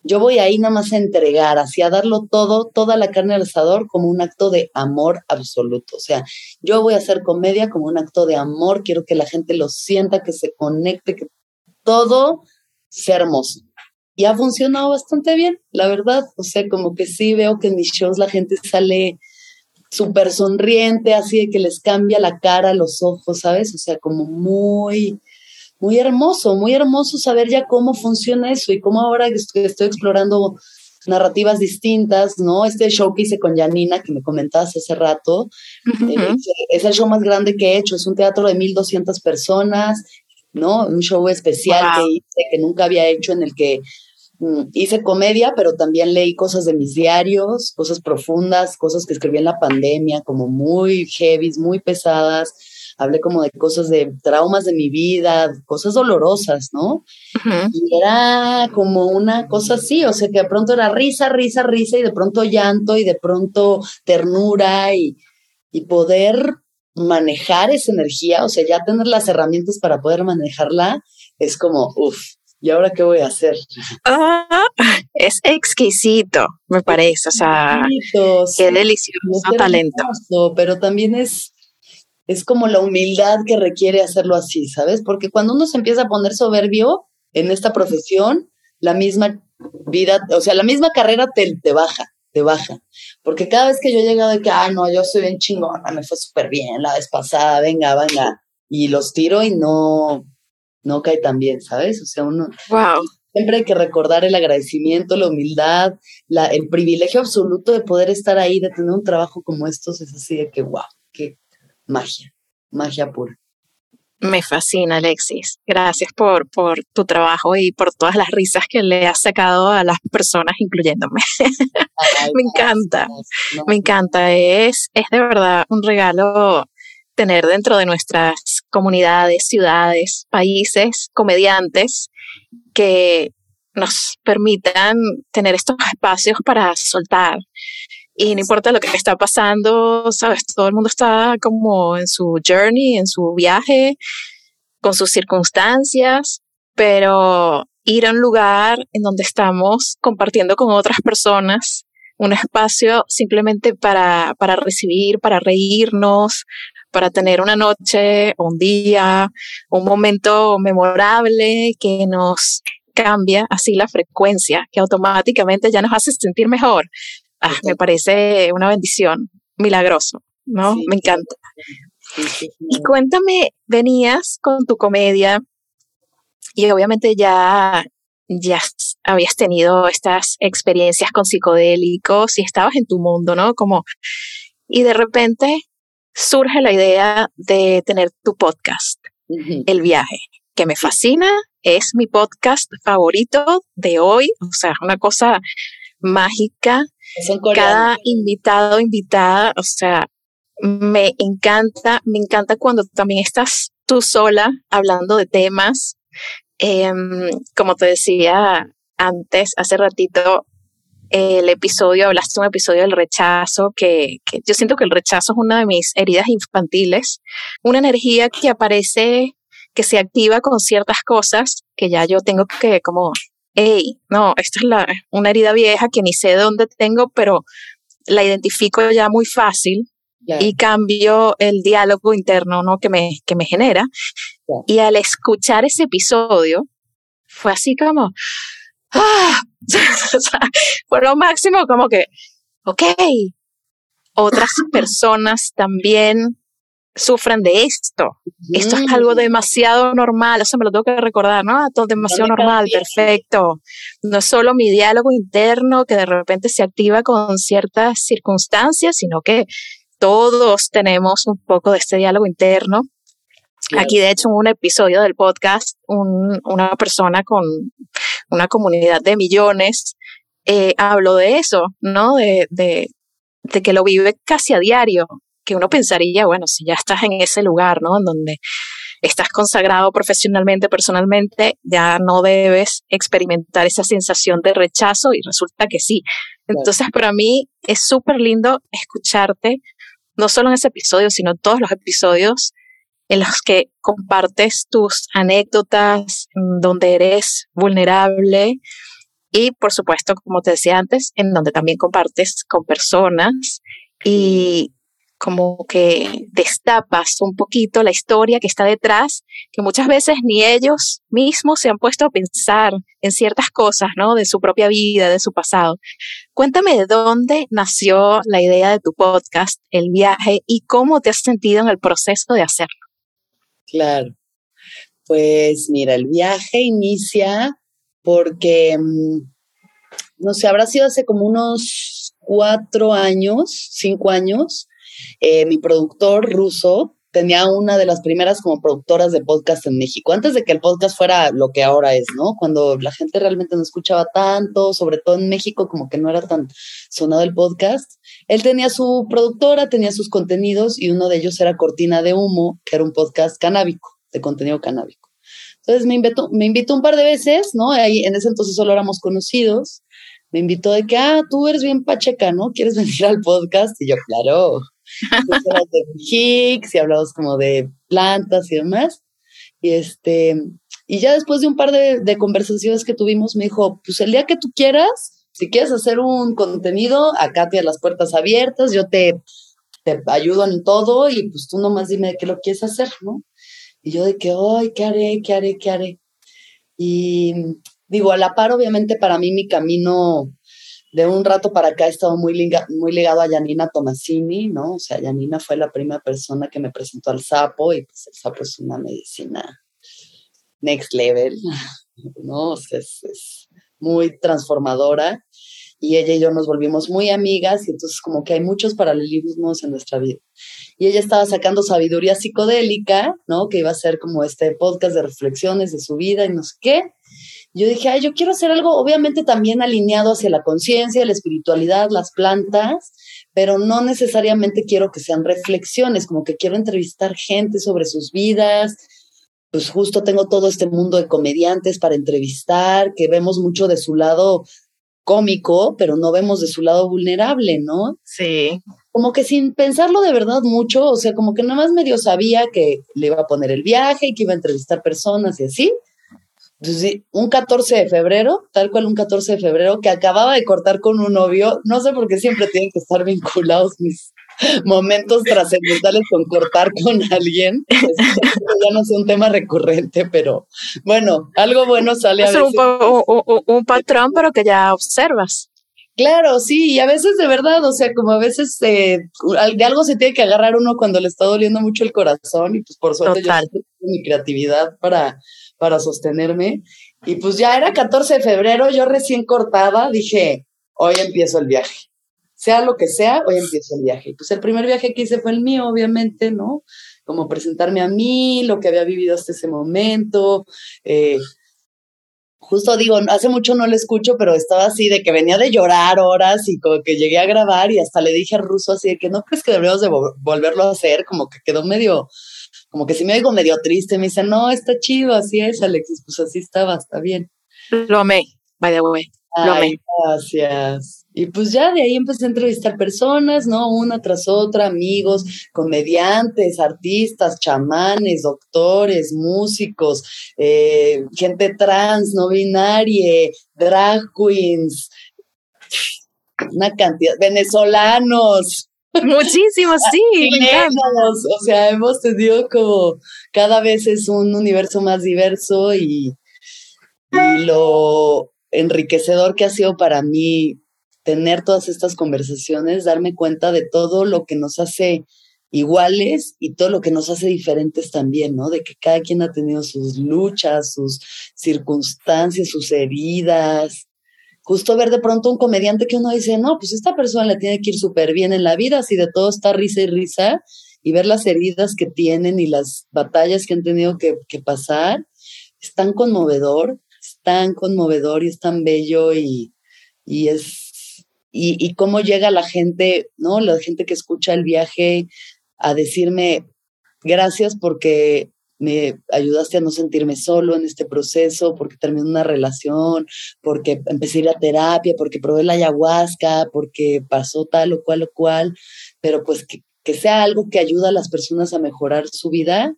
Yo voy ahí nada más a entregar, así a darlo todo, toda la carne al asador como un acto de amor absoluto. O sea, yo voy a hacer comedia como un acto de amor, quiero que la gente lo sienta, que se conecte, que todo sea hermoso. Y ha funcionado bastante bien, la verdad. O sea, como que sí veo que en mis shows la gente sale súper sonriente, así de que les cambia la cara, los ojos, ¿sabes? O sea, como muy, muy hermoso, muy hermoso saber ya cómo funciona eso y cómo ahora estoy, estoy explorando narrativas distintas, ¿no? Este show que hice con Janina, que me comentabas hace rato, eh, es el show más grande que he hecho, es un teatro de 1.200 personas, ¿no? Un show especial que hice, que nunca había hecho, en el que hice comedia, pero también leí cosas de mis diarios, cosas profundas, cosas que escribí en la pandemia, como muy heavy, muy pesadas. Hablé como de cosas de traumas de mi vida, cosas dolorosas, ¿no? Y era como una cosa así, o sea, que de pronto era risa, risa, risa, y de pronto llanto, y de pronto ternura, y, y poder manejar esa energía, o sea, ya tener las herramientas para poder manejarla, es como, uff, ¿y ahora qué voy a hacer? Ah, es exquisito, me parece, o sea, qué delicioso talento. pero también es, es como la humildad que requiere hacerlo así, ¿sabes? Porque cuando uno se empieza a poner soberbio en esta profesión, la misma vida, o sea, la misma carrera te, te baja, te baja. Porque cada vez que yo he llegado de que, ah, no, yo soy bien chingona, me fue súper bien la vez pasada, venga, venga, y los tiro y no, no cae tan bien, ¿sabes? O sea, uno wow. siempre hay que recordar el agradecimiento, la humildad, la, el privilegio absoluto de poder estar ahí, de tener un trabajo como estos, es así de que, wow, qué magia, magia pura. Me fascina, Alexis. Gracias por, por tu trabajo y por todas las risas que le has sacado a las personas, incluyéndome. me encanta, me encanta. Es, es de verdad un regalo tener dentro de nuestras comunidades, ciudades, países, comediantes que nos permitan tener estos espacios para soltar. Y no importa lo que está pasando, sabes, todo el mundo está como en su journey, en su viaje, con sus circunstancias, pero ir a un lugar en donde estamos compartiendo con otras personas un espacio simplemente para, para recibir, para reírnos, para tener una noche, un día, un momento memorable que nos cambia así la frecuencia, que automáticamente ya nos hace sentir mejor. Ah, me parece una bendición, milagroso, ¿no? me encanta. y cuéntame, venías con tu comedia y obviamente ya, ya habías tenido estas experiencias con psicodélicos y estabas en tu mundo, ¿no? Como, y de repente surge la idea de tener tu podcast, El Viaje, que me fascina, es mi podcast favorito de hoy, o sea, una cosa mágica. Cada invitado, invitada, o sea, me encanta, me encanta cuando también estás tú sola hablando de temas. Em, como te decía antes, hace ratito, el episodio, hablaste un episodio del rechazo, que, que, yo siento que el rechazo es una de mis heridas infantiles, una energía que aparece, que se activa con ciertas cosas que ya yo tengo que como, hey, no, esta es la, una herida vieja que ni sé de dónde tengo, pero la identifico ya muy fácil y cambio el diálogo interno ¿no? que, me, que me genera. Y al escuchar ese episodio, fue así como, ¡ah! fue lo máximo, como que, ok, otras personas también sufren de esto. Esto es algo demasiado normal, eso me lo tengo que recordar, ¿no? Todo demasiado normal, perfecto. No es solo mi diálogo interno que de repente se activa con ciertas circunstancias, sino que todos tenemos un poco de este diálogo interno. Aquí, de hecho, en un episodio del podcast, una persona con una comunidad de millones eh, habló de eso, ¿no? De, de, de que lo vive casi a diario, que uno pensaría, bueno, si ya estás en ese lugar, ¿no? En donde estás consagrado profesionalmente, personalmente, ya no debes experimentar esa sensación de rechazo y resulta que sí. Entonces, para mí es súper lindo escucharte no solo en ese episodio, sino en todos los episodios en los que compartes tus anécdotas, donde eres vulnerable y, por supuesto, como te decía antes, en donde también compartes con personas y como que destapas un poquito la historia que está detrás, que muchas veces ni ellos mismos se han puesto a pensar en ciertas cosas, ¿no? De su propia vida, de su pasado. Cuéntame de dónde nació la idea de tu podcast, el viaje, y cómo te has sentido en el proceso de hacerlo. Claro. Pues mira, el viaje inicia porque, mm, no sé, habrá sido hace como unos cuatro años, cinco años, eh, mi productor ruso tenía una de las primeras como productoras de podcast en México, antes de que el podcast fuera lo que ahora es, ¿no? Cuando la gente realmente no escuchaba tanto, sobre todo en México, como que no era tan sonado el podcast. Él tenía su productora, tenía sus contenidos y uno de ellos era Cortina de Humo, que era un podcast canábico, de contenido canábico. Entonces me invitó, me invitó un par de veces, ¿no? Ahí en ese entonces solo éramos conocidos. Me invitó de que, ah, tú eres bien pacheca, ¿no? ¿Quieres venir al podcast? Y yo, claro, de Higgs y hablamos como de plantas y demás. Y este, y ya después de un par de, conversaciones que tuvimos, me dijo, pues el día que tú quieras, si quieres hacer un contenido, acá tienes las puertas abiertas, yo te, te ayudo en todo y pues tú nomás dime de qué lo quieres hacer, ¿no? Y yo de que, ay, ¿qué haré? ¿Qué haré? ¿Qué haré? Y digo, a la par, obviamente para mí mi camino de un rato para acá he estado muy, muy ligado a Janina Tomasini, ¿no? O sea, Janina fue la primera persona que me presentó al sapo y pues el sapo es una medicina next level, ¿no? O sea, es, es muy transformadora y ella y yo nos volvimos muy amigas y entonces como que hay muchos paralelismos en nuestra vida. Y ella estaba sacando sabiduría psicodélica, ¿no? Que iba a ser como este podcast de reflexiones de su vida y no sé qué yo dije, ay, yo quiero hacer algo obviamente también alineado hacia la conciencia, la espiritualidad, las plantas, pero no necesariamente quiero que sean reflexiones, como que quiero entrevistar gente sobre sus vidas. Pues justo tengo todo este mundo de comediantes para entrevistar, que vemos mucho de su lado cómico, pero no vemos de su lado vulnerable, ¿no? Sí. Como que sin pensarlo de verdad mucho, o sea, como que nada más medio sabía que le iba a poner el viaje y que iba a entrevistar personas y así, entonces, un 14 de febrero, tal cual un 14 de febrero, que acababa de cortar con un novio, no sé por qué siempre tienen que estar vinculados mis momentos trascendentales con cortar con alguien. ya no es un tema recurrente, pero bueno, algo bueno sale a veces. Es un, un, patrón, pero que ya observas. Claro, sí, y a veces de verdad, o sea, como a veces eh, de algo se tiene que agarrar uno cuando le está doliendo mucho el corazón y pues por suerte yo tengo mi creatividad para para sostenerme. Y pues ya era 14 de febrero, yo recién cortada, dije, hoy empiezo el viaje. Sea lo que sea, hoy empiezo el viaje. Pues el primer viaje que hice fue el mío, obviamente, ¿no? Como presentarme a mí, lo que había vivido hasta ese momento, eh, justo digo, hace mucho no le escucho, pero estaba así de que venía de llorar horas y como que llegué a grabar y hasta le dije a Ruso así de que no crees que deberíamos de volverlo a hacer, como que quedó medio, como que si me oigo medio triste, me dice, no, está chido, así es, Alexis, pues así estaba, está bien. Lo amé, by the way. Lo amé. Gracias. Y pues ya de ahí empecé a entrevistar personas, ¿no? Una tras otra, amigos, comediantes, artistas, chamanes, doctores, músicos, eh, gente trans, no binaria, drag queens, una cantidad, venezolanos. Muchísimos, sí. o sea, hemos tenido como cada vez es un universo más diverso y, y lo enriquecedor que ha sido para mí tener todas estas conversaciones, darme cuenta de todo lo que nos hace iguales y todo lo que nos hace diferentes también, ¿no? De que cada quien ha tenido sus luchas, sus circunstancias, sus heridas. Justo ver de pronto un comediante que uno dice, no, pues esta persona le tiene que ir súper bien en la vida, si de todo está risa y risa, y ver las heridas que tienen y las batallas que han tenido que, pasar, es tan conmovedor, es tan conmovedor y es tan bello y, y es y, cómo llega la gente, ¿no? La gente que escucha el viaje a decirme gracias porque me ayudaste a no sentirme solo en este proceso, porque terminé una relación, porque empecé a ir a terapia, porque probé la ayahuasca, porque pasó tal o cual o cual, pero pues que, que sea algo que ayuda a las personas a mejorar su vida,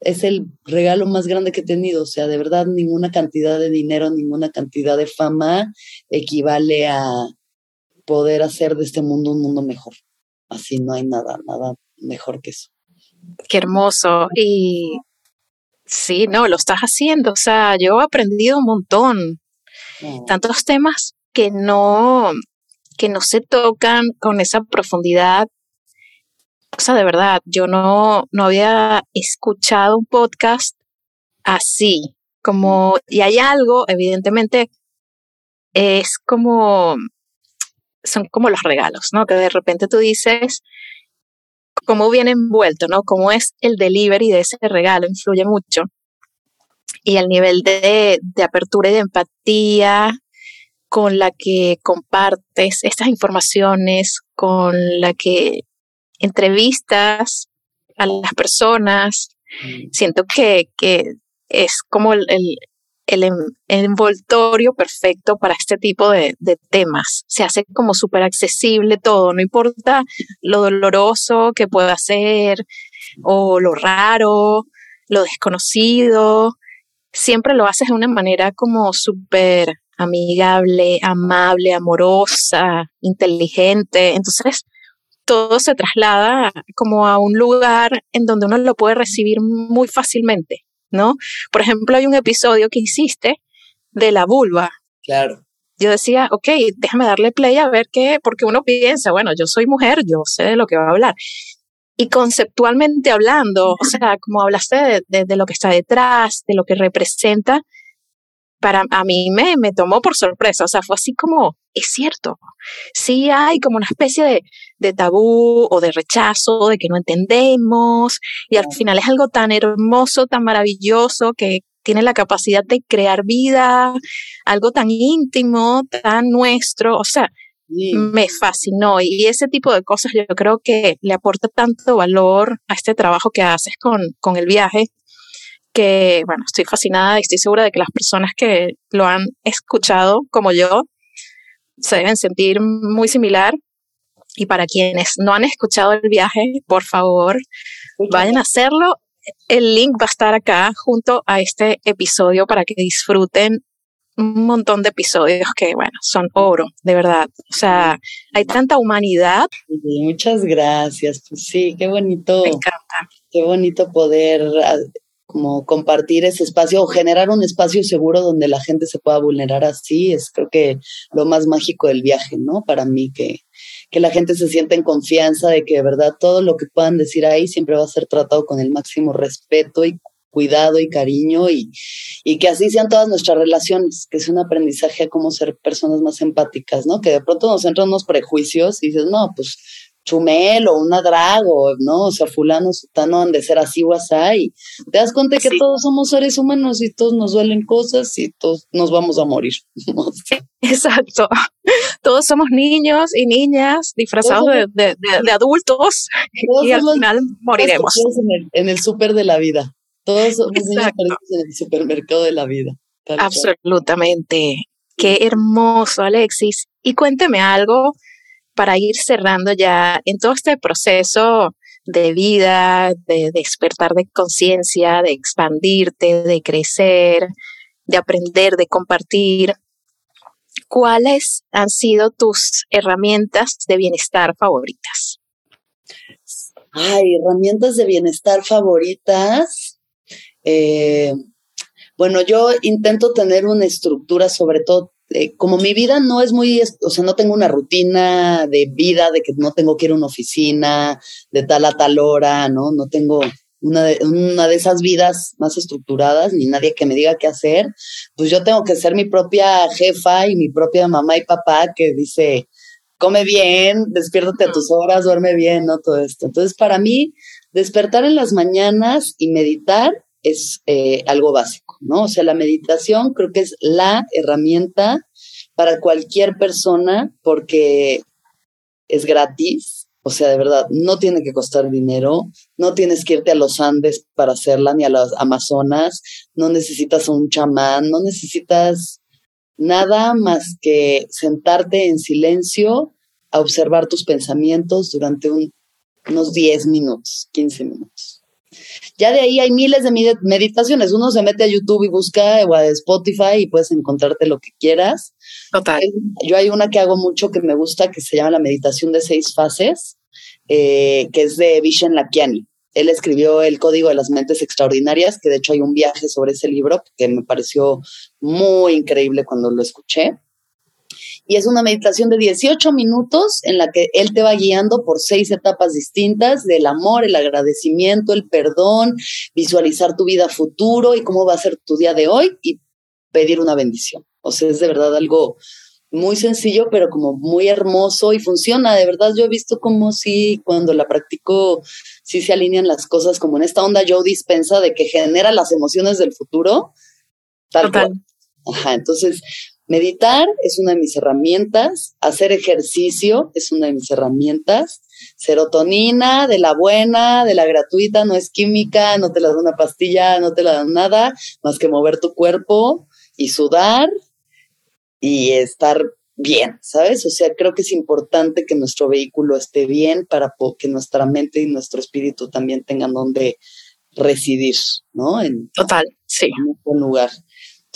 es el regalo más grande que he tenido. O sea, de verdad, ninguna cantidad de dinero, ninguna cantidad de fama equivale a, poder hacer de este mundo un mundo mejor. Así no hay nada, nada mejor que eso. Qué hermoso. Y sí, no, lo estás haciendo. O sea, yo he aprendido un montón. Tantos temas que no, que no se tocan con esa profundidad. O sea, de verdad, yo no, no había escuchado un podcast así. Como, y hay algo, evidentemente, es como son como los regalos, ¿no? Que de repente tú dices, cómo viene envuelto, ¿no? Cómo es el delivery de ese regalo, influye mucho. Y el nivel de, de apertura y de empatía con la que compartes estas informaciones, con la que entrevistas a las personas, mm. siento que, que es como el, el, envoltorio perfecto para este tipo de, temas. Se hace como súper accesible todo, no importa lo doloroso que pueda ser o lo raro, lo desconocido, siempre lo haces de una manera como súper amigable, amable, amorosa, inteligente. Entonces, todo se traslada como a un lugar en donde uno lo puede recibir muy fácilmente. ¿No? Por ejemplo, hay un episodio que hiciste de la vulva. Claro. Yo decía, ok, déjame darle play a ver qué, porque uno piensa, bueno, yo soy mujer, yo sé de lo que va a hablar. Y conceptualmente hablando, o sea, como hablaste de, de, lo que está detrás, de lo que representa, para a mí me, me tomó por sorpresa, o sea, fue así como, es cierto, sí hay como una especie de, de tabú o de rechazo, de que no entendemos, y al final es algo tan hermoso, tan maravilloso, que tiene la capacidad de crear vida, algo tan íntimo, tan nuestro, o sea, me fascinó y ese tipo de cosas yo creo que le aporta tanto valor a este trabajo que haces con, con el viaje que, bueno, estoy fascinada y estoy segura de que las personas que lo han escuchado como yo se deben sentir muy similar. Y para quienes no han escuchado el viaje, por favor, vayan a hacerlo. El link va a estar acá junto a este episodio para que disfruten un montón de episodios que, bueno, son oro, de verdad. O sea, hay tanta humanidad. muchas gracias. Pues sí, qué bonito. Me encanta. Qué bonito poder ah, como compartir ese espacio o generar un espacio seguro donde la gente se pueda vulnerar así, es creo que lo más mágico del viaje, ¿no? Para mí, que, que la gente se sienta en confianza de que de verdad todo lo que puedan decir ahí siempre va a ser tratado con el máximo respeto y cuidado y cariño y, y que así sean todas nuestras relaciones, que es un aprendizaje a cómo ser personas más empáticas, ¿no? Que de pronto nos entran unos prejuicios y dices, no, pues chumel o una drago, ¿no? O sea, fulano, sutano han de ser así así. te das cuenta que todos somos seres humanos y todos nos duelen cosas y todos nos vamos a morir. Exacto. Todos somos niños y niñas disfrazados de, adultos y al final moriremos. En el, en el súper de la vida. Todos somos niños en el supermercado de la vida. Absolutamente. Qué hermoso, Alexis. Y cuénteme algo para ir cerrando ya en todo este proceso de vida, de despertar de conciencia, de expandirte, de crecer, de aprender, de compartir. ¿Cuáles han sido tus herramientas de bienestar favoritas? Ay, herramientas de bienestar favoritas. Eh, bueno, yo intento tener una estructura, sobre todo, eh, como mi vida no es muy, o sea, no tengo una rutina de vida, de que no tengo que ir a una oficina de tal a tal hora, ¿no? No tengo una de, una de esas vidas más estructuradas, ni nadie que me diga qué hacer, pues yo tengo que ser mi propia jefa y mi propia mamá y papá que dice, come bien, despiértate a tus horas, duerme bien, ¿no? Todo esto. Entonces, para mí, despertar en las mañanas y meditar es eh, algo básico, ¿no? O sea, la meditación creo que es la herramienta para cualquier persona porque es gratis, o sea, de verdad, no tiene que costar dinero, no tienes que irte a los Andes para hacerla, ni a las Amazonas, no necesitas un chamán, no necesitas nada más que sentarte en silencio a observar tus pensamientos durante unos 10 minutos, 15 minutos. Ya de ahí hay miles de meditaciones. Uno se mete a YouTube y busca o a Spotify y puedes encontrarte lo que quieras. Total. Yo hay una que hago mucho que me gusta que se llama la meditación de seis fases, eh, que es de Vishen Lakiani. Él escribió El Código de las Mentes Extraordinarias, que de hecho hay un viaje sobre ese libro que me pareció muy increíble cuando lo escuché y es una meditación de 18 minutos en la que él te va guiando por seis etapas distintas del amor, el agradecimiento, el perdón, visualizar tu vida futuro y cómo va a ser tu día de hoy y pedir una bendición. O sea, es de verdad algo muy sencillo, pero como muy hermoso y funciona. De verdad, yo he visto como si cuando la practico, sí se alinean las cosas, como en esta onda Joe dispensa de que genera las emociones del futuro. Tal Cual. Ajá, entonces Meditar es una de mis herramientas, hacer ejercicio es una de mis herramientas, serotonina de la buena, de la gratuita, no es química, no te la da una pastilla, no te la dan nada, más que mover tu cuerpo y sudar y estar bien, ¿sabes? O sea, creo que es importante que nuestro vehículo esté bien para que nuestra mente y nuestro espíritu también tengan donde residir, ¿no? En, Total, sí. En un buen lugar.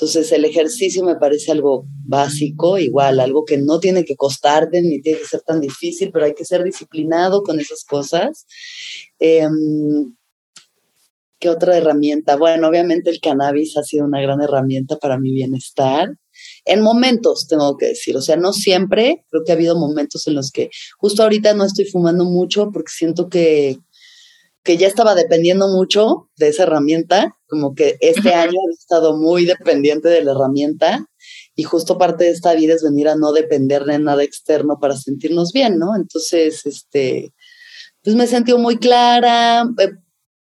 Entonces el ejercicio me parece algo básico, igual, algo que no tiene que costarte ni tiene que ser tan difícil, pero hay que ser disciplinado con esas cosas. Em, ¿Qué otra herramienta? Bueno, obviamente el cannabis ha sido una gran herramienta para mi bienestar. En momentos, tengo que decir, o sea, no siempre, creo que ha habido momentos en los que justo ahorita no estoy fumando mucho porque siento que que ya estaba dependiendo mucho de esa herramienta, como que este año he estado muy dependiente de la herramienta y justo parte de esta vida es venir a no depender de nada externo para sentirnos bien, ¿no? Entonces, este, pues me he sentido muy clara. Eh,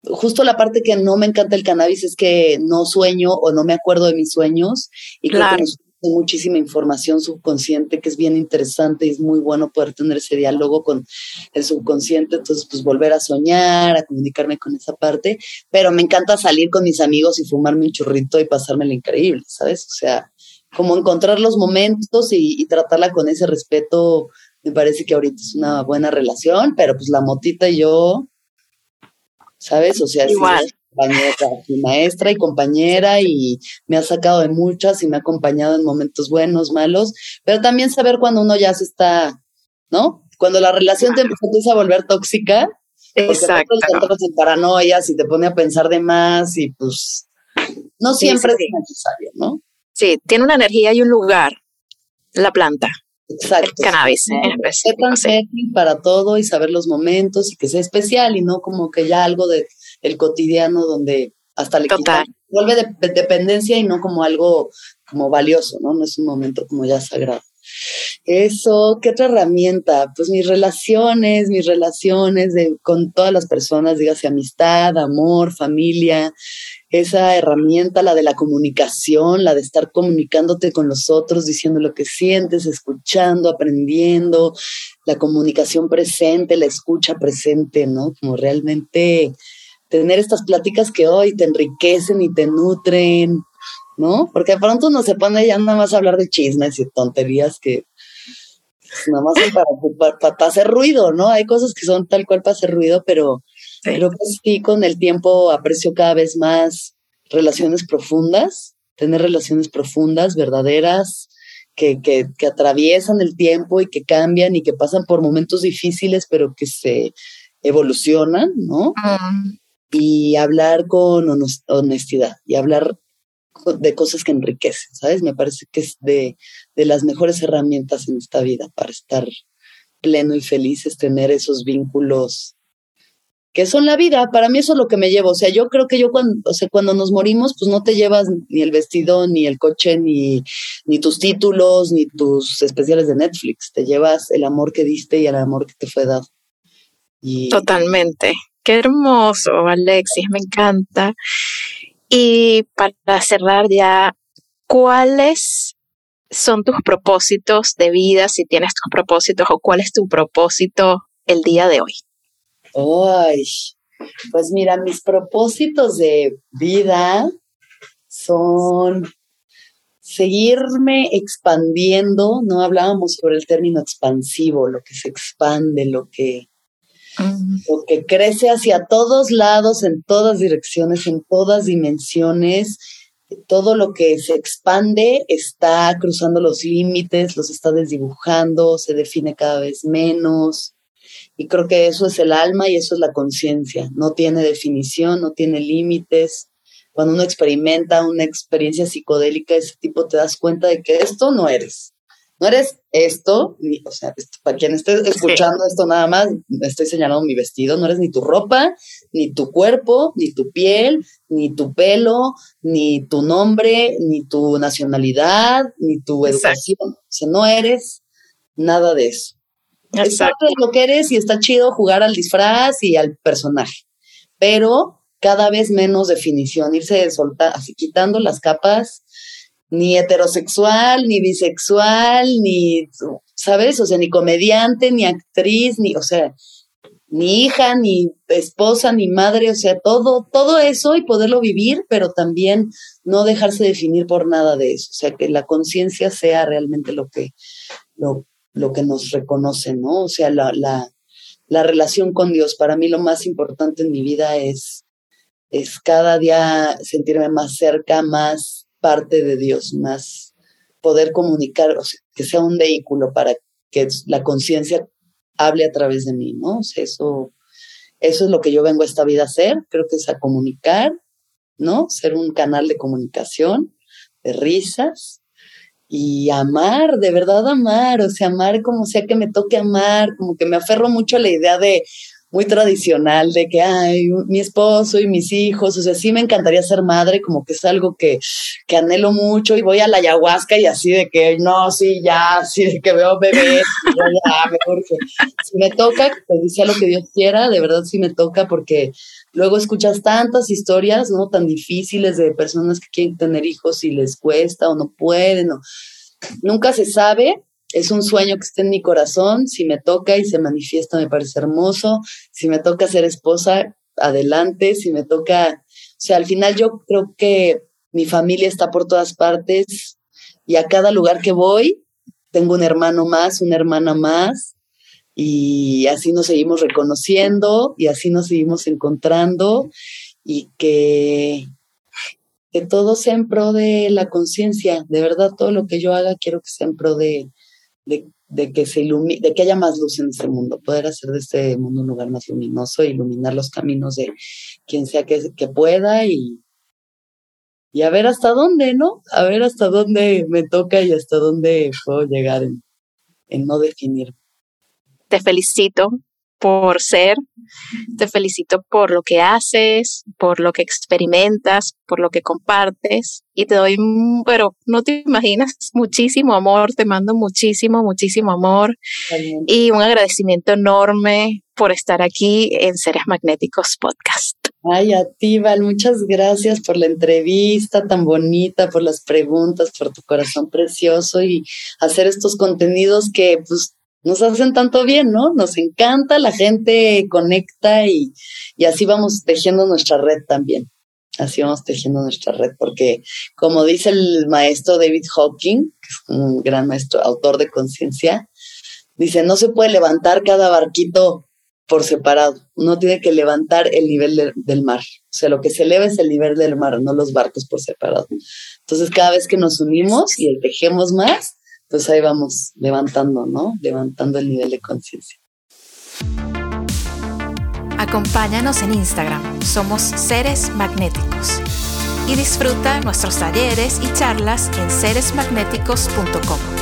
justo la parte que no me encanta el cannabis es que no sueño o no me acuerdo de mis sueños y claro muchísima información subconsciente que es bien interesante y es muy bueno poder tener ese diálogo con el subconsciente, entonces pues volver a soñar, a comunicarme con esa parte, pero me encanta salir con mis amigos y fumarme un churrito y pasarme lo increíble, ¿sabes? O sea, como encontrar los momentos y, tratarla con ese respeto, me parece que ahorita es una buena relación, pero pues la motita y yo, ¿sabes? O sea, Igual compañera, maestra y compañera y me ha sacado de muchas y me ha acompañado en momentos buenos, malos, pero también saber cuando uno ya se está, ¿no? Cuando la relación te empieza a volver tóxica, Exacto. entras en paranoias y te pone a pensar de más y pues no siempre es necesario, ¿no? Sí, tiene una energía y un lugar, la planta. Exacto. El cannabis. para todo y saber los momentos y que sea especial y no como que ya algo de el cotidiano donde hasta le vuelve de, dependencia y no como algo como valioso, ¿no? No es un momento como ya sagrado. Eso, ¿qué otra herramienta? Pues mis relaciones, mis relaciones de, con todas las personas, dígase amistad, amor, familia, esa herramienta, la de la comunicación, la de estar comunicándote con los otros, diciendo lo que sientes, escuchando, aprendiendo, la comunicación presente, la escucha presente, ¿no? Como realmente tener estas pláticas que hoy te enriquecen y te nutren, ¿no? Porque de pronto uno se pone ya nada más a hablar de chismes y tonterías que pues, nada más son para, para, hacer ruido, ¿no? Hay cosas que son tal cual para hacer ruido, pero creo que sí con el tiempo aprecio cada vez más relaciones profundas, tener relaciones profundas, verdaderas, que, que, que atraviesan el tiempo y que cambian y que pasan por momentos difíciles, pero que se evolucionan, ¿no? Mm. Y hablar con honestidad y hablar de cosas que enriquecen, ¿sabes? Me parece que es de, de las mejores herramientas en esta vida para estar pleno y feliz, es tener esos vínculos que son la vida. Para mí eso es lo que me llevo. O sea, yo creo que yo cuando, o sea, cuando nos morimos, pues no te llevas ni el vestido, ni el coche, ni, ni tus títulos, ni tus especiales de Netflix. Te llevas el amor que diste y el amor que te fue dado. Totalmente. Qué hermoso, Alexis, me encanta. Y para cerrar ya, ¿cuáles son tus propósitos de vida, si tienes tus propósitos, o cuál es tu propósito el día de hoy? Ay, pues mira, mis propósitos de vida son seguirme expandiendo, no hablábamos sobre el término expansivo, lo que se expande, lo que lo que crece hacia todos lados, en todas direcciones, en todas dimensiones. Todo lo que se expande está cruzando los límites, los está desdibujando, se define cada vez menos. Y creo que eso es el alma y eso es la conciencia. No tiene definición, no tiene límites. Cuando uno experimenta una experiencia psicodélica de ese tipo, te das cuenta de que esto no eres no eres esto, ni, o sea, para quien esté escuchando esto nada más, estoy señalando mi vestido, no eres ni tu ropa, ni tu cuerpo, ni tu piel, ni tu pelo, ni tu nombre, ni tu nacionalidad, ni tu educación. O sea, no eres nada de eso. Exacto. Es lo que eres y está chido jugar al disfraz y al personaje, pero cada vez menos definición, irse soltando, así quitando las capas ni heterosexual, ni bisexual, ni, ¿sabes? O sea, ni comediante, ni actriz, ni, o sea, ni hija, ni esposa, ni madre, o sea, todo, todo eso y poderlo vivir, pero también no dejarse definir por nada de eso. O sea, que la conciencia sea realmente lo que, lo, lo que nos reconoce, ¿no? O sea, la, la, la relación con Dios. Para mí lo más importante en mi vida es, es cada día sentirme más cerca, más parte de Dios, más poder comunicar, o sea, que sea un vehículo para que la conciencia hable a través de mí, ¿no? O sea, eso, eso es lo que yo vengo esta vida a hacer, creo que es a comunicar, ¿no? Ser un canal de comunicación, de risas y amar, de verdad amar, o sea, amar como sea que me toque amar, como que me aferro mucho a la idea de muy tradicional de que, ay, mi esposo y mis hijos, o sea, sí me encantaría ser madre, como que es algo que, que anhelo mucho y voy a la ayahuasca y así de que, no, sí, ya, sí, de que veo bebés, ya, que, si me toca, te dice lo que Dios quiera, de verdad sí me toca porque luego escuchas tantas historias, ¿no? Tan difíciles de personas que quieren tener hijos y les cuesta o no pueden, o nunca se sabe, es un sueño que está en mi corazón, si me toca y se manifiesta me parece hermoso, si me toca ser esposa, adelante, si me toca, o sea, al final yo creo que mi familia está por todas partes y a cada lugar que voy tengo un hermano más, una hermana más y así nos seguimos reconociendo y así nos seguimos encontrando y que que todo sea en pro de la conciencia, de verdad todo lo que yo haga quiero que sea en pro de, de, que se ilumine, de que haya más luz en este mundo, poder hacer de este mundo un lugar más luminoso, iluminar los caminos de quien sea que, que pueda y, y a ver hasta dónde, ¿no? A ver hasta dónde me toca y hasta dónde puedo llegar en, en no definir. Te felicito por ser, te felicito por lo que haces, por lo que experimentas, por lo que compartes y te doy, pero no te imaginas, muchísimo amor, te mando muchísimo, muchísimo amor y un agradecimiento enorme por estar aquí en Seres Magnéticos Podcast. Ay, a ti, Val, muchas gracias por la entrevista tan bonita, por las preguntas, por tu corazón precioso y hacer estos contenidos que pues nos hacen tanto bien, ¿no? Nos encanta, la gente conecta y, y así vamos tejiendo nuestra red también. Así vamos tejiendo nuestra red, porque como dice el maestro David Hawking, que es un gran maestro, autor de conciencia, dice, no se puede levantar cada barquito por separado, uno tiene que levantar el nivel del mar. O sea, lo que se eleva es el nivel del mar, no los barcos por separado. Entonces, cada vez que nos unimos y tejemos más, pues ahí vamos levantando, ¿no? Levantando el nivel de conciencia. Acompáñanos en Instagram, somos seres magnéticos. Y disfruta nuestros talleres y charlas en seresmagnéticos.com.